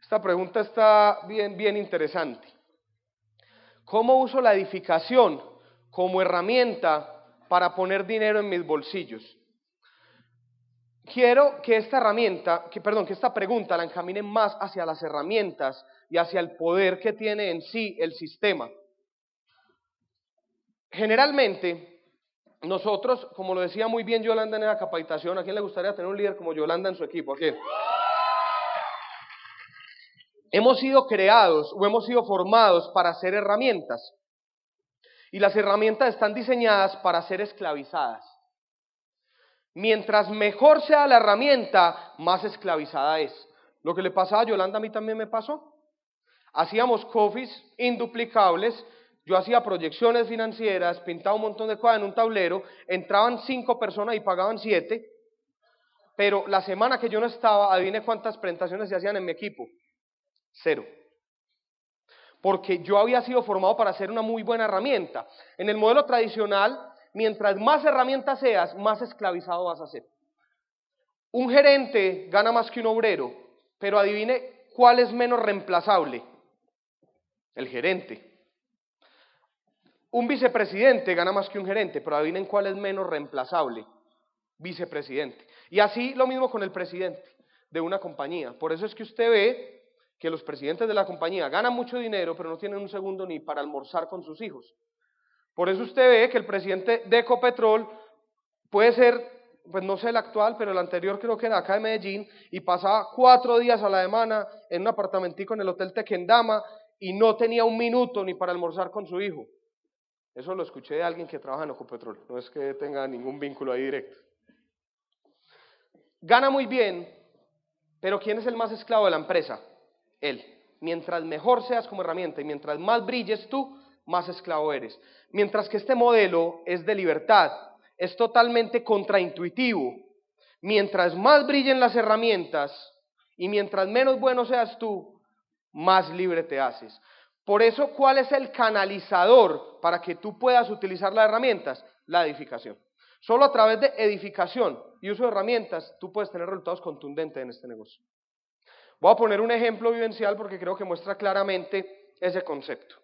Esta pregunta está bien, bien interesante. ¿Cómo uso la edificación como herramienta para poner dinero en mis bolsillos? Quiero que esta herramienta, que, perdón, que esta pregunta la encamine más hacia las herramientas y hacia el poder que tiene en sí el sistema. Generalmente, nosotros, como lo decía muy bien Yolanda en la capacitación, ¿a quién le gustaría tener un líder como Yolanda en su equipo? ¿A quién? Hemos sido creados o hemos sido formados para ser herramientas. Y las herramientas están diseñadas para ser esclavizadas. Mientras mejor sea la herramienta, más esclavizada es. Lo que le pasaba a Yolanda a mí también me pasó. Hacíamos coffees induplicables yo hacía proyecciones financieras, pintaba un montón de cosas en un tablero, entraban cinco personas y pagaban siete, pero la semana que yo no estaba, adivine cuántas presentaciones se hacían en mi equipo. Cero. Porque yo había sido formado para ser una muy buena herramienta. En el modelo tradicional, mientras más herramientas seas, más esclavizado vas a ser. Un gerente gana más que un obrero, pero adivine cuál es menos reemplazable. El gerente. Un vicepresidente gana más que un gerente, pero adivinen cuál es menos reemplazable. Vicepresidente. Y así lo mismo con el presidente de una compañía. Por eso es que usted ve que los presidentes de la compañía ganan mucho dinero, pero no tienen un segundo ni para almorzar con sus hijos. Por eso usted ve que el presidente de Ecopetrol puede ser, pues no sé el actual, pero el anterior creo que era acá de Medellín, y pasaba cuatro días a la semana en un apartamentico en el Hotel Tequendama y no tenía un minuto ni para almorzar con su hijo. Eso lo escuché de alguien que trabaja en Ecopetrol, no es que tenga ningún vínculo ahí directo. Gana muy bien, pero ¿quién es el más esclavo de la empresa? Él. Mientras mejor seas como herramienta y mientras más brilles tú, más esclavo eres. Mientras que este modelo es de libertad, es totalmente contraintuitivo. Mientras más brillen las herramientas y mientras menos bueno seas tú, más libre te haces. Por eso, ¿cuál es el canalizador para que tú puedas utilizar las herramientas? La edificación. Solo a través de edificación y uso de herramientas tú puedes tener resultados contundentes en este negocio. Voy a poner un ejemplo vivencial porque creo que muestra claramente ese concepto.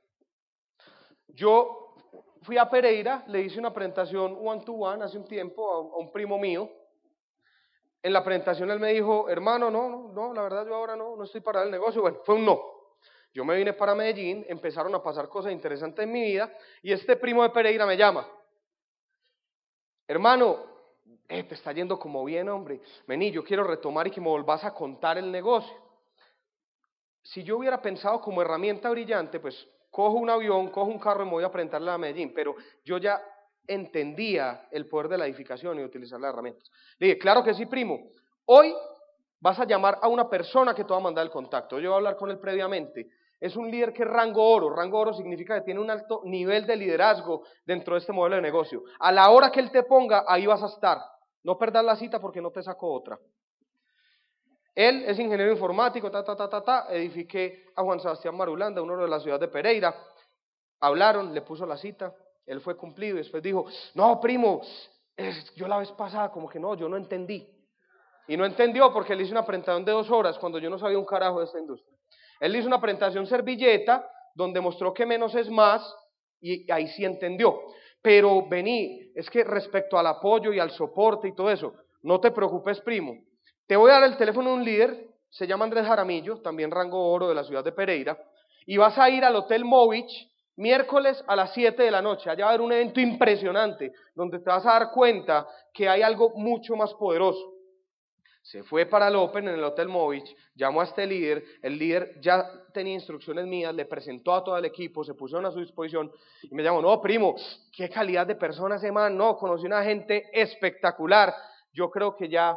Yo fui a Pereira, le hice una presentación one to one hace un tiempo a un primo mío. En la presentación él me dijo, hermano, no, no, no, la verdad yo ahora no, no estoy para el negocio. Bueno, fue un no. Yo me vine para Medellín, empezaron a pasar cosas interesantes en mi vida y este primo de Pereira me llama. Hermano, eh, te está yendo como bien, hombre. Vení, yo quiero retomar y que me volvás a contar el negocio. Si yo hubiera pensado como herramienta brillante, pues cojo un avión, cojo un carro y me voy a presentarle a Medellín, pero yo ya entendía el poder de la edificación y utilizar las herramientas. Le dije, claro que sí, primo. Hoy vas a llamar a una persona que te va a mandar el contacto. Yo voy a hablar con él previamente es un líder que es rango oro. Rango oro significa que tiene un alto nivel de liderazgo dentro de este modelo de negocio. A la hora que él te ponga, ahí vas a estar. No perdas la cita porque no te saco otra. Él es ingeniero informático, ta, ta, ta, ta, ta. Edifiqué a Juan Sebastián Marulanda, uno de la ciudad de Pereira. Hablaron, le puso la cita, él fue cumplido y después dijo, no, primo, yo la vez pasada como que no, yo no entendí. Y no entendió porque él hizo una presentación de dos horas cuando yo no sabía un carajo de esta industria. Él hizo una presentación servilleta donde mostró que menos es más y ahí sí entendió. Pero vení, es que respecto al apoyo y al soporte y todo eso, no te preocupes, primo. Te voy a dar el teléfono de un líder, se llama Andrés Jaramillo, también rango oro de la ciudad de Pereira, y vas a ir al Hotel Movich miércoles a las 7 de la noche. Allá va a haber un evento impresionante donde te vas a dar cuenta que hay algo mucho más poderoso. Se fue para el Open en el Hotel Movich, llamó a este líder, el líder ya tenía instrucciones mías, le presentó a todo el equipo, se pusieron a su disposición y me llamó, no, primo, qué calidad de persona ese man, no, conocí una gente espectacular, yo creo que ya,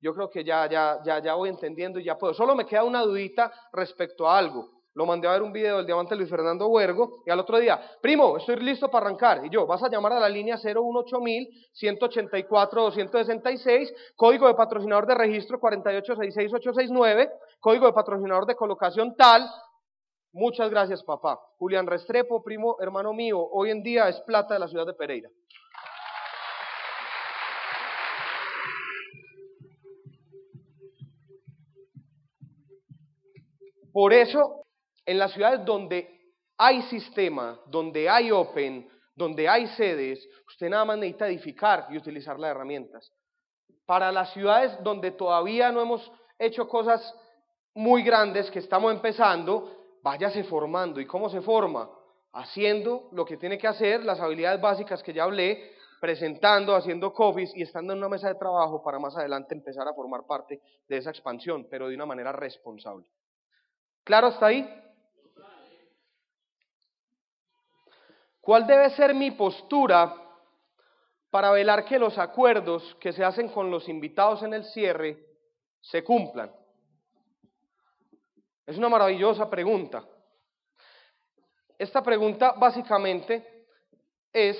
yo creo que ya, ya, ya, ya voy entendiendo y ya puedo. Solo me queda una dudita respecto a algo. Lo mandé a ver un video del diamante Luis Fernando Huergo y al otro día, primo, estoy listo para arrancar. Y yo, vas a llamar a la línea 018-184-266, código de patrocinador de registro 4866869, código de patrocinador de colocación tal. Muchas gracias, papá. Julián Restrepo, primo, hermano mío, hoy en día es plata de la ciudad de Pereira. Por eso en las ciudades donde hay sistema, donde hay open, donde hay sedes, usted nada más necesita edificar y utilizar las herramientas. Para las ciudades donde todavía no hemos hecho cosas muy grandes, que estamos empezando, váyase formando. ¿Y cómo se forma? Haciendo lo que tiene que hacer, las habilidades básicas que ya hablé, presentando, haciendo coffees y estando en una mesa de trabajo para más adelante empezar a formar parte de esa expansión, pero de una manera responsable. ¿Claro hasta ahí? ¿Cuál debe ser mi postura para velar que los acuerdos que se hacen con los invitados en el cierre se cumplan? Es una maravillosa pregunta. Esta pregunta básicamente es,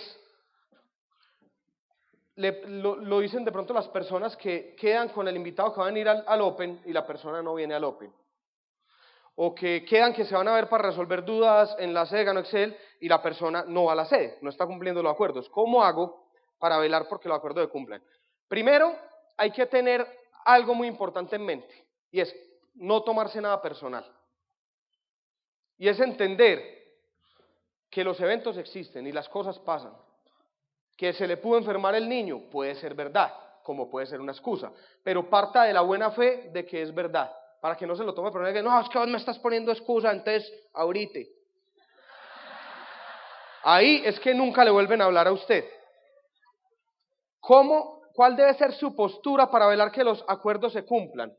lo, dicen de pronto las personas que quedan con el invitado que van a ir al, al Open y la persona no viene al Open o que quedan que se van a ver para resolver dudas en la sede de Gano Excel y la persona no va a la sede, no está cumpliendo los acuerdos. ¿Cómo hago para velar porque los acuerdos se cumplan? Primero, hay que tener algo muy importante en mente y es no tomarse nada personal. Y es entender que los eventos existen y las cosas pasan. Que se le pudo enfermar el niño puede ser verdad, como puede ser una excusa, pero parta de la buena fe de que es verdad para que no se lo tome pero que no, es que vos me estás poniendo excusa, entonces ahorita. Ahí es que nunca le vuelven a hablar a usted. ¿Cómo, cuál debe ser su postura para velar que los acuerdos se cumplan?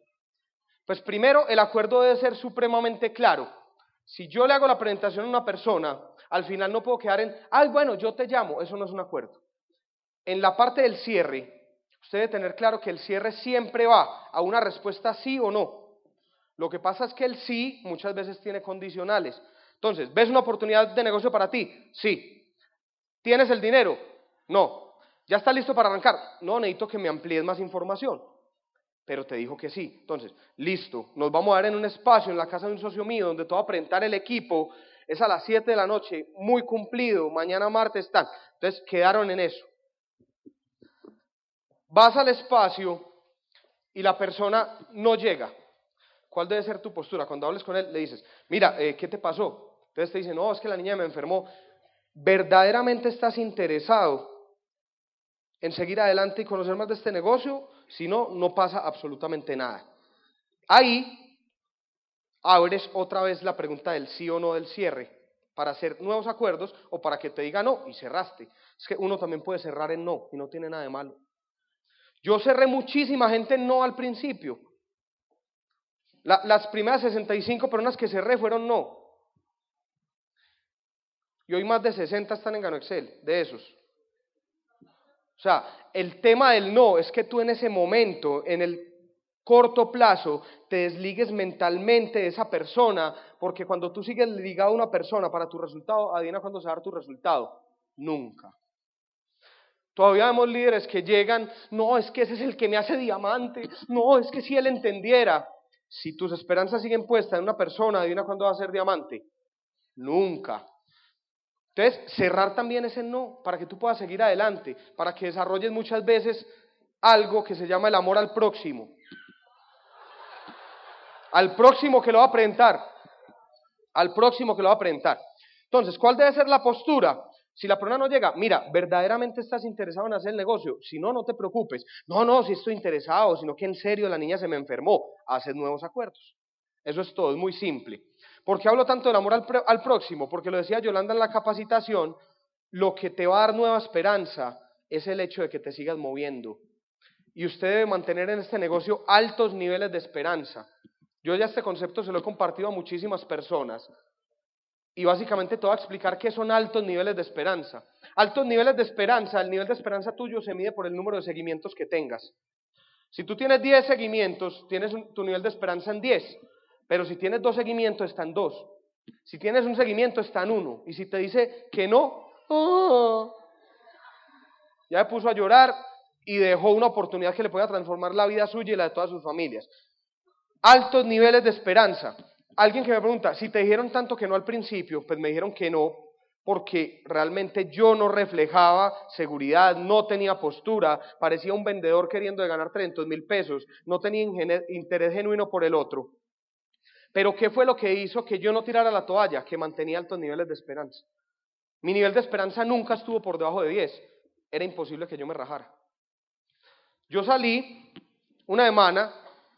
Pues primero, el acuerdo debe ser supremamente claro. Si yo le hago la presentación a una persona, al final no puedo quedar en, ay, bueno, yo te llamo, eso no es un acuerdo. En la parte del cierre, usted debe tener claro que el cierre siempre va a una respuesta sí o no. Lo que pasa es que el sí muchas veces tiene condicionales. Entonces, ¿ves una oportunidad de negocio para ti? Sí. ¿Tienes el dinero? No. ¿Ya está listo para arrancar? No, necesito que me amplíes más información. Pero te dijo que sí. Entonces, listo. Nos vamos a ver en un espacio en la casa de un socio mío donde te va a presentar el equipo. Es a las 7 de la noche, muy cumplido. Mañana martes están. Entonces, quedaron en eso. Vas al espacio y la persona no llega. ¿Cuál debe ser tu postura? Cuando hables con él, le dices, mira, eh, ¿qué te pasó? Entonces te dice, no, es que la niña me enfermó. ¿Verdaderamente estás interesado en seguir adelante y conocer más de este negocio? Si no, no pasa absolutamente nada. Ahí abres otra vez la pregunta del sí o no del cierre para hacer nuevos acuerdos o para que te diga no y cerraste. Es que uno también puede cerrar en no y no tiene nada de malo. Yo cerré muchísima gente en no al principio las primeras 65 personas que cerré fueron no. Y hoy más de 60 están en Gano Excel, de esos. O sea, el tema del no es que tú en ese momento, en el corto plazo, te desligues mentalmente de esa persona, porque cuando tú sigues ligado a una persona para tu resultado, adivina cuándo se va a dar tu resultado. Nunca. Todavía vemos líderes que llegan, no, es que ese es el que me hace diamante, no, es que si él entendiera, si tus esperanzas siguen puestas en una persona, adivina cuándo va a ser diamante. Nunca. Entonces, cerrar también ese no para que tú puedas seguir adelante, para que desarrolles muchas veces algo que se llama el amor al próximo. Al próximo que lo va a presentar. Al próximo que lo va a presentar. Entonces, ¿cuál debe ser la postura? Si la persona no llega, mira, verdaderamente estás interesado en hacer el negocio. Si no, no te preocupes. No, no, si estoy interesado, sino que en serio la niña se me enfermó. Haces nuevos acuerdos. Eso es todo, es muy simple. ¿Por qué hablo tanto del amor al, al próximo? Porque lo decía Yolanda en la capacitación, lo que te va a dar nueva esperanza es el hecho de que te sigas moviendo. Y usted debe mantener en este negocio altos niveles de esperanza. Yo ya este concepto se lo he compartido a muchísimas personas. Y básicamente te voy a explicar qué son altos niveles de esperanza. Altos niveles de esperanza, el nivel de esperanza tuyo se mide por el número de seguimientos que tengas. Si tú tienes 10 seguimientos, tienes tu nivel de esperanza en 10. Pero si tienes dos seguimientos, está en 2. Si tienes un seguimiento, está en 1. Y si te dice que no, ¡oh! ya me puso a llorar y dejó una oportunidad que le pueda transformar la vida suya y la de todas sus familias. Altos niveles de esperanza. Alguien que me pregunta, si te dijeron tanto que no al principio, pues me dijeron que no, porque realmente yo no reflejaba seguridad, no tenía postura, parecía un vendedor queriendo ganar 300 mil pesos, no tenía interés genuino por el otro. Pero ¿qué fue lo que hizo que yo no tirara la toalla? Que mantenía altos niveles de esperanza. Mi nivel de esperanza nunca estuvo por debajo de 10. Era imposible que yo me rajara. Yo salí una semana,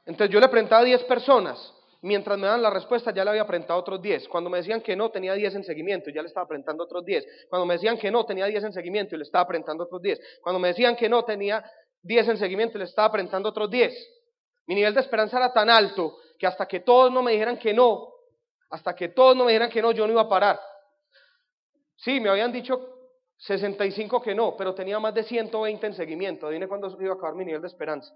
entonces yo le preguntaba a 10 personas. Mientras me dan la respuesta, ya le había presentado otros 10. Cuando me decían que no, tenía 10 en seguimiento y ya le estaba presentando otros 10. Cuando me decían que no, tenía 10 en seguimiento y le estaba presentando otros 10. Cuando me decían que no, tenía 10 en seguimiento y le estaba presentando otros 10. Mi nivel de esperanza era tan alto que hasta que todos no me dijeran que no, hasta que todos no me dijeran que no, yo no iba a parar. Sí, me habían dicho 65 que no, pero tenía más de 120 en seguimiento. Adivine cuándo iba a acabar mi nivel de esperanza.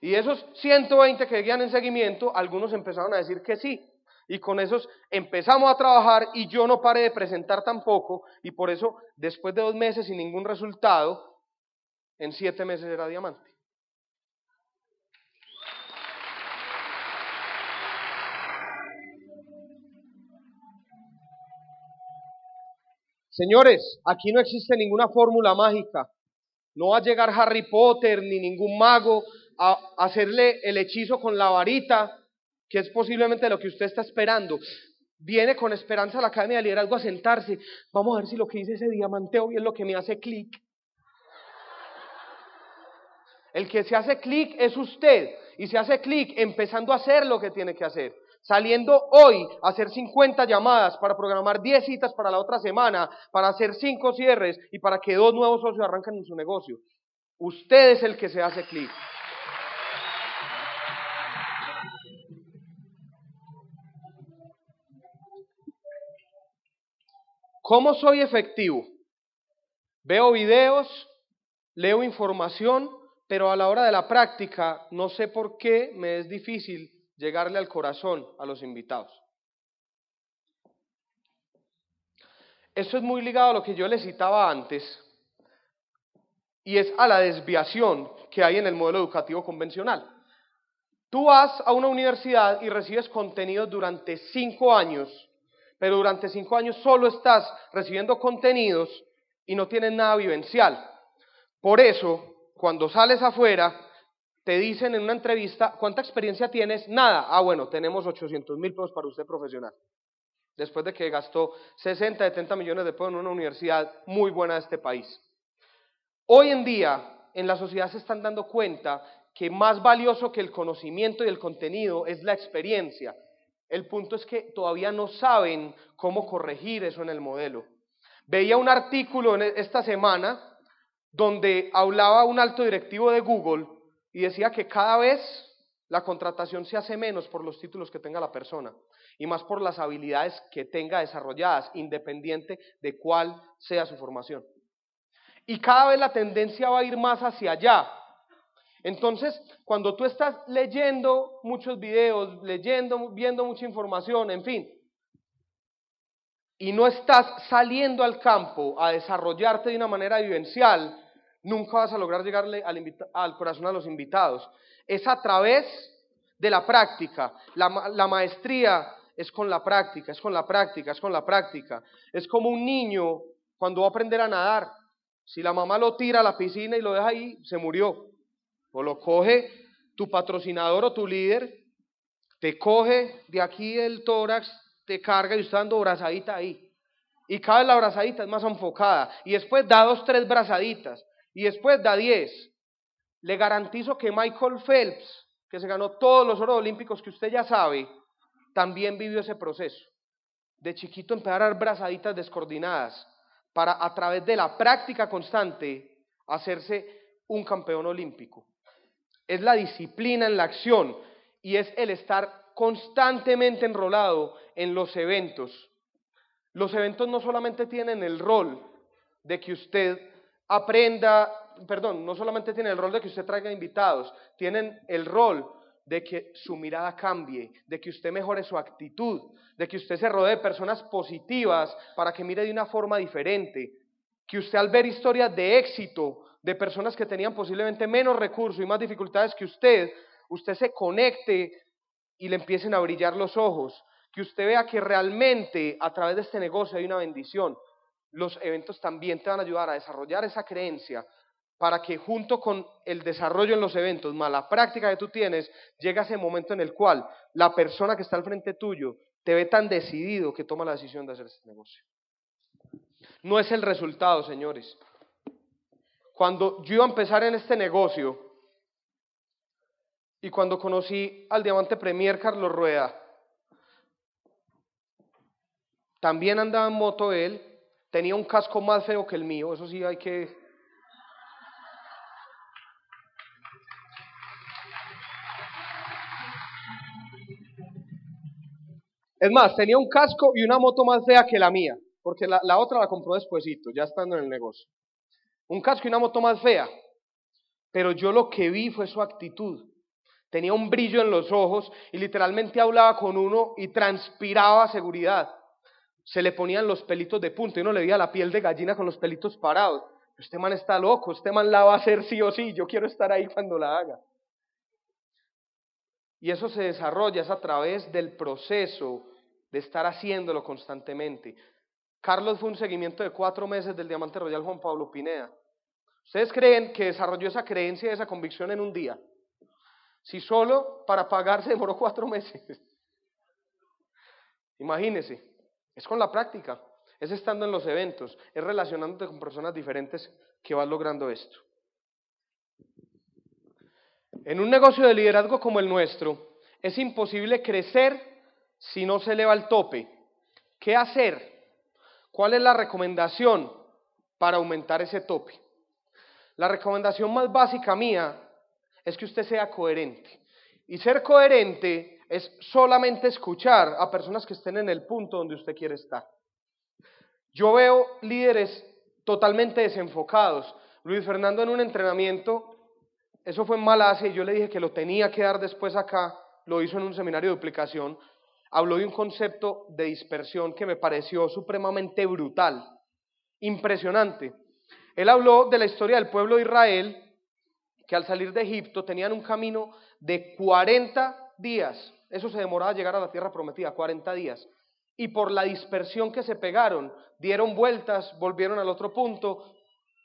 Y esos 120 que seguían en seguimiento, algunos empezaron a decir que sí. Y con esos empezamos a trabajar y yo no paré de presentar tampoco. Y por eso, después de dos meses sin ningún resultado, en siete meses era diamante. Señores, aquí no existe ninguna fórmula mágica. No va a llegar Harry Potter ni ningún mago a hacerle el hechizo con la varita, que es posiblemente lo que usted está esperando. Viene con esperanza a la Academia de Liderazgo a sentarse. Vamos a ver si lo que dice ese diamante hoy es lo que me hace clic. El que se hace clic es usted. Y se hace clic empezando a hacer lo que tiene que hacer saliendo hoy a hacer 50 llamadas para programar 10 citas para la otra semana, para hacer 5 cierres y para que dos nuevos socios arranquen en su negocio. Usted es el que se hace clic. ¿Cómo soy efectivo? Veo videos, leo información, pero a la hora de la práctica no sé por qué me es difícil llegarle al corazón a los invitados. Eso es muy ligado a lo que yo les citaba antes, y es a la desviación que hay en el modelo educativo convencional. Tú vas a una universidad y recibes contenido durante cinco años, pero durante cinco años solo estás recibiendo contenidos y no tienes nada vivencial. Por eso, cuando sales afuera, te dicen en una entrevista, ¿cuánta experiencia tienes? Nada. Ah, bueno, tenemos 800 mil pesos para usted profesional. Después de que gastó 60, 70 millones de pesos en una universidad muy buena de este país. Hoy en día, en la sociedad se están dando cuenta que más valioso que el conocimiento y el contenido es la experiencia. El punto es que todavía no saben cómo corregir eso en el modelo. Veía un artículo en esta semana donde hablaba un alto directivo de Google y decía que cada vez la contratación se hace menos por los títulos que tenga la persona y más por las habilidades que tenga desarrolladas, independiente de cuál sea su formación. Y cada vez la tendencia va a ir más hacia allá. Entonces, cuando tú estás leyendo muchos videos, leyendo, viendo mucha información, en fin, y no estás saliendo al campo a desarrollarte de una manera vivencial, nunca vas a lograr llegarle al, corazón a los invitados. Es a través de la práctica, la, maestría es con la práctica, es con la práctica, es con la práctica. Es como un niño cuando va a aprender a nadar. Si la mamá lo tira a la piscina y lo deja ahí, se murió. O lo coge tu patrocinador o tu líder, te coge de aquí el tórax, te carga y está dando brazadita ahí. Y cada vez la brazadita es más enfocada. Y después da dos, tres brazaditas. Y después da diez. Le garantizo que Michael Phelps, que se ganó todos los oros olímpicos que usted ya sabe, también vivió ese proceso. De chiquito empezar a dar brazaditas descoordinadas para a través de la práctica constante hacerse un campeón olímpico. Es la disciplina en la acción y es el estar constantemente enrolado en los eventos. Los eventos no solamente tienen el rol de que usted aprenda, perdón, no solamente tienen el rol de que usted traiga invitados, tienen el rol de que su mirada cambie, de que usted mejore su actitud, de que usted se rodee de personas positivas para que mire de una forma diferente, que usted al ver historias de éxito de personas que tenían posiblemente menos recursos y más dificultades que usted, usted se conecte y le empiecen a brillar los ojos, que usted vea que realmente a través de este negocio hay una bendición. Los eventos también te van a ayudar a desarrollar esa creencia para que junto con el desarrollo en los eventos, más la práctica que tú tienes, llegue a ese momento en el cual la persona que está al frente tuyo te ve tan decidido que toma la decisión de hacer este negocio. No es el resultado, señores. Cuando yo iba a empezar en este negocio y cuando conocí al diamante Premier Carlos Rueda, también andaba en moto él, tenía un casco más feo que el mío, eso sí hay que Es más, tenía un casco y una moto más fea que la mía, porque la, otra la compró despuesito, ya estando en el negocio. Un casco y una moto más fea. Pero yo lo que vi fue su actitud. Tenía un brillo en los ojos y literalmente hablaba con uno y transpiraba seguridad. Se le ponían los pelitos de punta y uno le veía la piel de gallina con los pelitos parados. Este man está loco, este man la va a hacer sí o sí, yo quiero estar ahí cuando la haga. Y eso se desarrolla es a través del proceso de estar haciéndolo constantemente. Carlos fue un seguimiento de cuatro meses del Diamante Royal Juan Pablo Pineda. ¿Ustedes creen que desarrolló esa creencia y esa convicción en un día? Si solo para pagar se demoró cuatro meses. [laughs] Imagínense, es con la práctica, es estando en los eventos, es relacionándote con personas diferentes que vas logrando esto. En un negocio de liderazgo como el nuestro, es imposible crecer si no se eleva el tope? ¿Qué hacer? ¿Cuál es la recomendación para aumentar ese tope? La recomendación más básica mía es que usted sea coherente. Y ser coherente es solamente escuchar a personas que estén en el punto donde usted quiere estar. Yo veo líderes totalmente desenfocados. Luis Fernando en un entrenamiento, eso fue en Malasia y yo le dije que lo tenía que dar después acá, lo hizo en un seminario de duplicación, habló de un concepto de dispersión que me pareció supremamente brutal, impresionante. Él habló de la historia del pueblo de Israel, que al salir de Egipto tenían un camino de 40 días. Eso se demoraba llegar a la tierra prometida, 40 días. Y por la dispersión que se pegaron, dieron vueltas, volvieron al otro punto,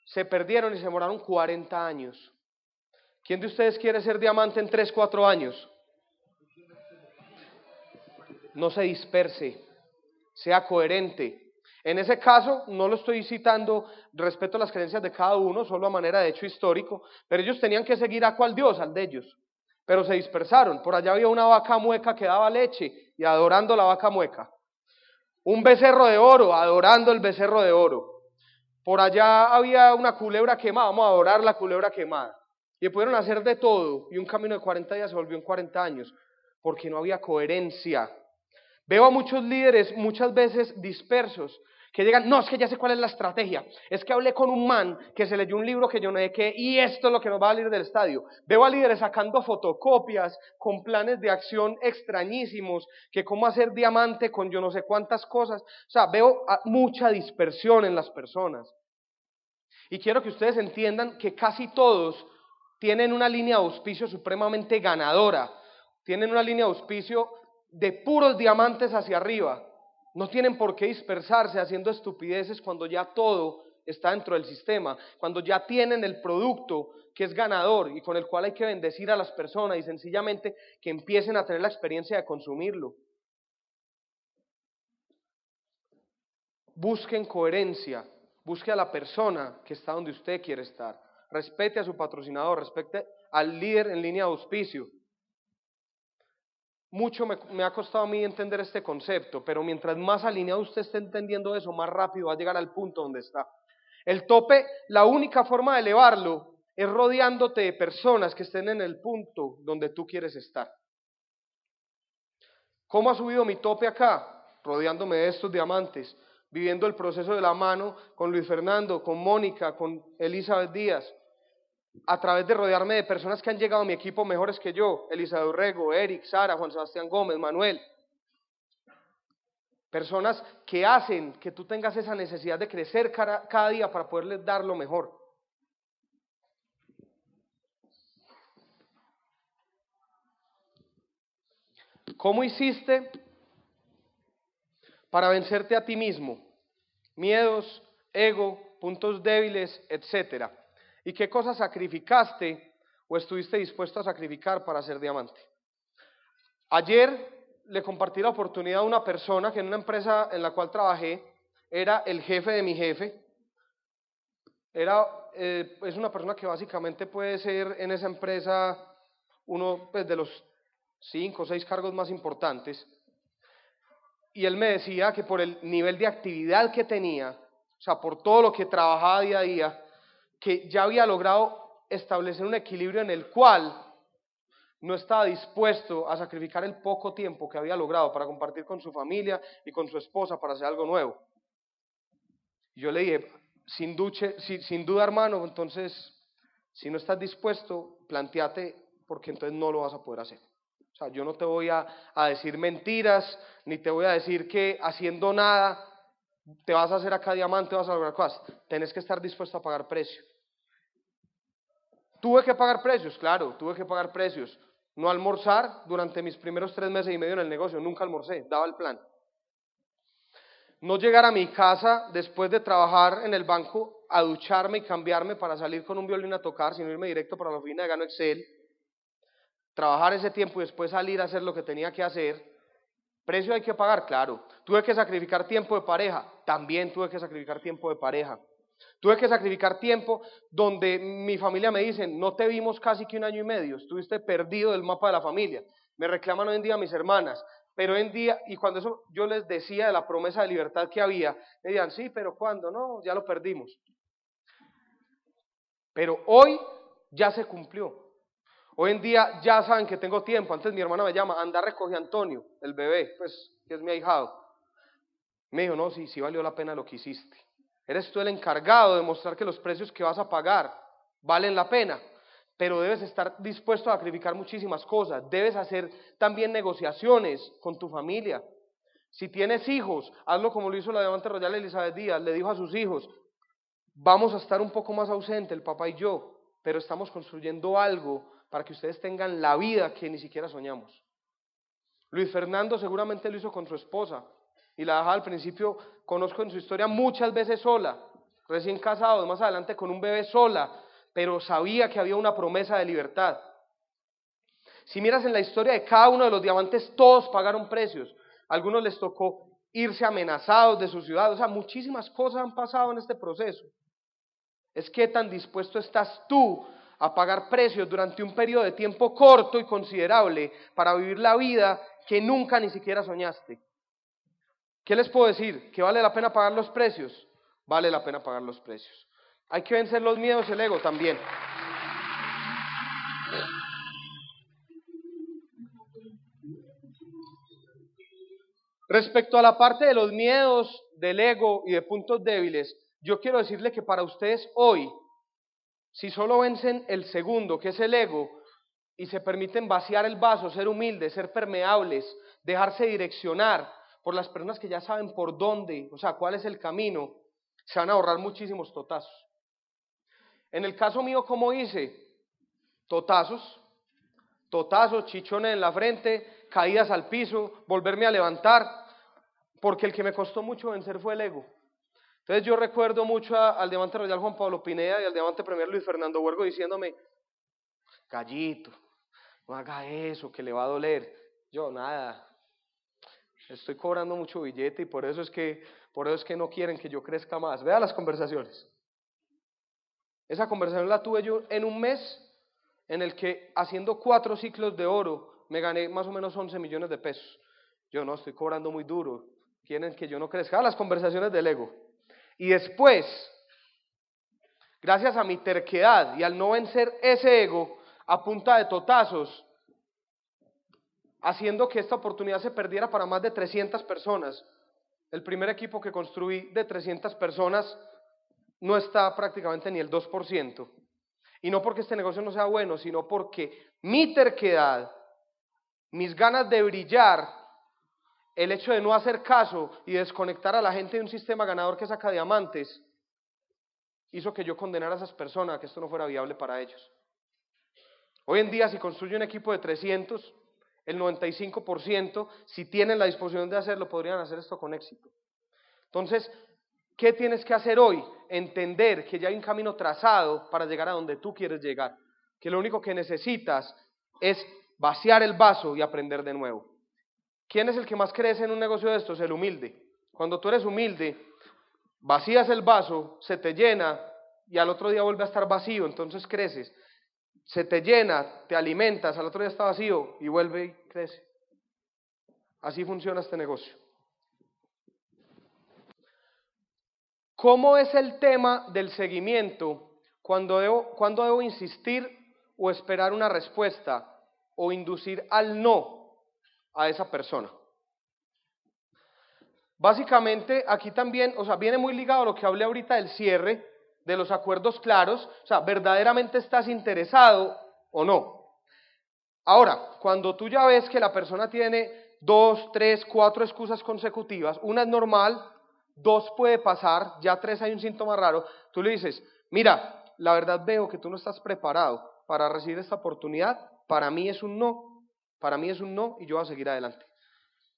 se perdieron y se demoraron 40 años. ¿Quién de ustedes quiere ser diamante en 3, 4 años? No se disperse, sea coherente. En ese caso, no lo estoy citando respecto a las creencias de cada uno, solo a manera de hecho histórico, pero ellos tenían que seguir a cuál Dios, al de ellos. Pero se dispersaron. Por allá había una vaca mueca que daba leche y adorando la vaca mueca. Un becerro de oro, adorando el becerro de oro. Por allá había una culebra quemada, vamos a adorar la culebra quemada. Y pudieron hacer de todo. Y un camino de 40 días se volvió en 40 años, porque no había coherencia. Veo a muchos líderes muchas veces dispersos que llegan, no, es que ya sé cuál es la estrategia, es que hablé con un man que se leyó un libro que yo no sé qué y esto es lo que nos va a salir del estadio. Veo a líderes sacando fotocopias con planes de acción extrañísimos, que cómo hacer diamante con yo no sé cuántas cosas. O sea, veo mucha dispersión en las personas. Y quiero que ustedes entiendan que casi todos tienen una línea de auspicio supremamente ganadora, tienen una línea de auspicio de puros diamantes hacia arriba. No tienen por qué dispersarse haciendo estupideces cuando ya todo está dentro del sistema, cuando ya tienen el producto que es ganador y con el cual hay que bendecir a las personas y sencillamente que empiecen a tener la experiencia de consumirlo. Busquen coherencia, busque a la persona que está donde usted quiere estar, respete a su patrocinador, respete al líder en línea de auspicio, mucho me, ha costado a mí entender este concepto, pero mientras más alineado usted esté entendiendo eso, más rápido va a llegar al punto donde está. El tope, la única forma de elevarlo es rodeándote de personas que estén en el punto donde tú quieres estar. ¿Cómo ha subido mi tope acá? Rodeándome de estos diamantes, viviendo el proceso de la mano con Luis Fernando, con Mónica, con Elizabeth Díaz, a través de rodearme de personas que han llegado a mi equipo mejores que yo, Elisa Urrego, Eric, Sara, Juan Sebastián Gómez, Manuel. Personas que hacen que tú tengas esa necesidad de crecer cada, cada día para poderles dar lo mejor. ¿Cómo hiciste para vencerte a ti mismo? Miedos, ego, puntos débiles, etcétera. ¿Y qué cosas sacrificaste o estuviste dispuesto a sacrificar para ser diamante? Ayer le compartí la oportunidad a una persona que en una empresa en la cual trabajé era el jefe de mi jefe. Era, eh, es una persona que básicamente puede ser en esa empresa uno pues, de los cinco o seis cargos más importantes. Y él me decía que por el nivel de actividad que tenía, o sea, por todo lo que trabajaba día a día, que ya había logrado establecer un equilibrio en el cual no estaba dispuesto a sacrificar el poco tiempo que había logrado para compartir con su familia y con su esposa para hacer algo nuevo. Yo le dije, sin, sin duda hermano, entonces, si no estás dispuesto, planteate porque entonces no lo vas a poder hacer. O sea, yo no te voy a, a decir mentiras, ni te voy a decir que haciendo nada te vas a hacer acá diamante, vas a lograr cosas. Tenés que estar dispuesto a pagar precio. Tuve que pagar precios, claro, tuve que pagar precios. No almorzar durante mis primeros tres meses y medio en el negocio, nunca almorcé, daba el plan. No llegar a mi casa después de trabajar en el banco a ducharme y cambiarme para salir con un violín a tocar, sino irme directo para la oficina de Gano Excel. Trabajar ese tiempo y después salir a hacer lo que tenía que hacer Precio hay que pagar, claro. Tuve que sacrificar tiempo de pareja, también tuve que sacrificar tiempo de pareja. Tuve que sacrificar tiempo donde mi familia me dice, no te vimos casi que un año y medio, estuviste perdido del mapa de la familia. Me reclaman hoy en día mis hermanas, pero hoy en día, y cuando eso yo les decía de la promesa de libertad que había, me decían, sí, pero ¿cuándo? No, ya lo perdimos. Pero hoy ya se cumplió. Hoy en día ya saben que tengo tiempo. Antes mi hermana me llama, anda, recoge a Antonio, el bebé, pues, que es mi ahijado. Me dijo, no, sí, sí valió la pena lo que hiciste. Eres tú el encargado de mostrar que los precios que vas a pagar valen la pena, pero debes estar dispuesto a sacrificar muchísimas cosas. Debes hacer también negociaciones con tu familia. Si tienes hijos, hazlo como lo hizo la Diamante Royal Elizabeth Díaz. Le dijo a sus hijos, vamos a estar un poco más ausente el papá y yo, pero estamos construyendo algo para que ustedes tengan la vida que ni siquiera soñamos. Luis Fernando seguramente lo hizo con su esposa y la dejaba al principio, conozco en su historia muchas veces sola, recién casado, más adelante con un bebé sola, pero sabía que había una promesa de libertad. Si miras en la historia de cada uno de los diamantes, todos pagaron precios. algunos les tocó irse amenazados de su ciudad, o sea, muchísimas cosas han pasado en este proceso. Es que tan dispuesto estás tú a pagar precios durante un periodo de tiempo corto y considerable para vivir la vida que nunca ni siquiera soñaste. ¿Qué les puedo decir? ¿Que vale la pena pagar los precios? Vale la pena pagar los precios. Hay que vencer los miedos y el ego también. Respecto a la parte de los miedos, del ego y de puntos débiles, yo quiero decirle que para ustedes hoy si solo vencen el segundo, que es el ego, y se permiten vaciar el vaso, ser humildes, ser permeables, dejarse direccionar por las personas que ya saben por dónde, o sea, cuál es el camino, se van a ahorrar muchísimos totazos. En el caso mío, ¿cómo hice? Totazos, totazos, chichones en la frente, caídas al piso, volverme a levantar, porque el que me costó mucho vencer fue el ego. Entonces yo recuerdo mucho al diamante royal Juan Pablo Pineda y al diamante premier Luis Fernando Huergo diciéndome, gallito, no haga eso, que le va a doler. Yo, nada, estoy cobrando mucho billete y por eso es que, por eso es que no quieren que yo crezca más. Vea las conversaciones. Esa conversación la tuve yo en un mes en el que haciendo cuatro ciclos de oro me gané más o menos 11 millones de pesos. Yo no, estoy cobrando muy duro. Quieren que yo no crezca. Las conversaciones del ego. Y después, gracias a mi terquedad y al no vencer ese ego a punta de totazos, haciendo que esta oportunidad se perdiera para más de 300 personas. El primer equipo que construí de 300 personas no está prácticamente ni el 2%. Y no porque este negocio no sea bueno, sino porque mi terquedad, mis ganas de brillar, el hecho de no hacer caso y desconectar a la gente de un sistema ganador que saca diamantes, hizo que yo condenara a esas personas, que esto no fuera viable para ellos. Hoy en día, si construye un equipo de 300, el 95%, si tienen la disposición de hacerlo, podrían hacer esto con éxito. Entonces, ¿qué tienes que hacer hoy? Entender que ya hay un camino trazado para llegar a donde tú quieres llegar. Que lo único que necesitas es vaciar el vaso y aprender de nuevo. ¿Quién es el que más crece en un negocio de estos? El humilde. Cuando tú eres humilde, vacías el vaso, se te llena y al otro día vuelve a estar vacío, entonces creces. Se te llena, te alimentas, al otro día está vacío y vuelve y crece. Así funciona este negocio. ¿Cómo es el tema del seguimiento cuando debo, cuando debo insistir o esperar una respuesta o inducir al no a esa persona. Básicamente, aquí también, o sea, viene muy ligado a lo que hablé ahorita del cierre, de los acuerdos claros, o sea, verdaderamente estás interesado o no. Ahora, cuando tú ya ves que la persona tiene dos, tres, cuatro excusas consecutivas, una es normal, dos puede pasar, ya tres hay un síntoma raro, tú le dices, mira, la verdad veo que tú no estás preparado para recibir esta oportunidad, para mí es un no, para mí es un no y yo voy a seguir adelante.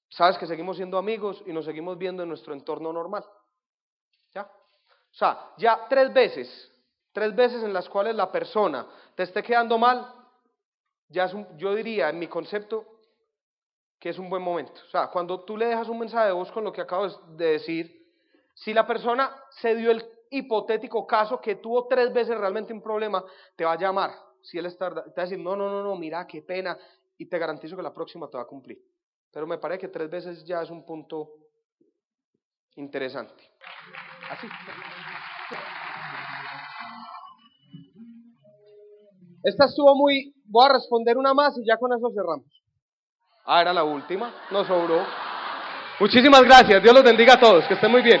Sabes que seguimos siendo amigos y nos seguimos viendo en nuestro entorno normal. ¿Ya? O sea, ya tres veces, tres veces en las cuales la persona te esté quedando mal, ya yo diría en mi concepto que es un buen momento. O sea, cuando tú le dejas un mensaje de voz con lo que acabo de decir, si la persona se dio el hipotético caso que tuvo tres veces realmente un problema, te va a llamar. Si él está, te va no, no, no, no, mira, qué pena, y te garantizo que la próxima te va a cumplir. Pero me parece que tres veces ya es un punto interesante. Así. Esta estuvo muy... Voy a responder una más y ya con eso cerramos. Ah, era la última. Nos sobró. Muchísimas gracias. Dios los bendiga a todos. Que estén muy bien.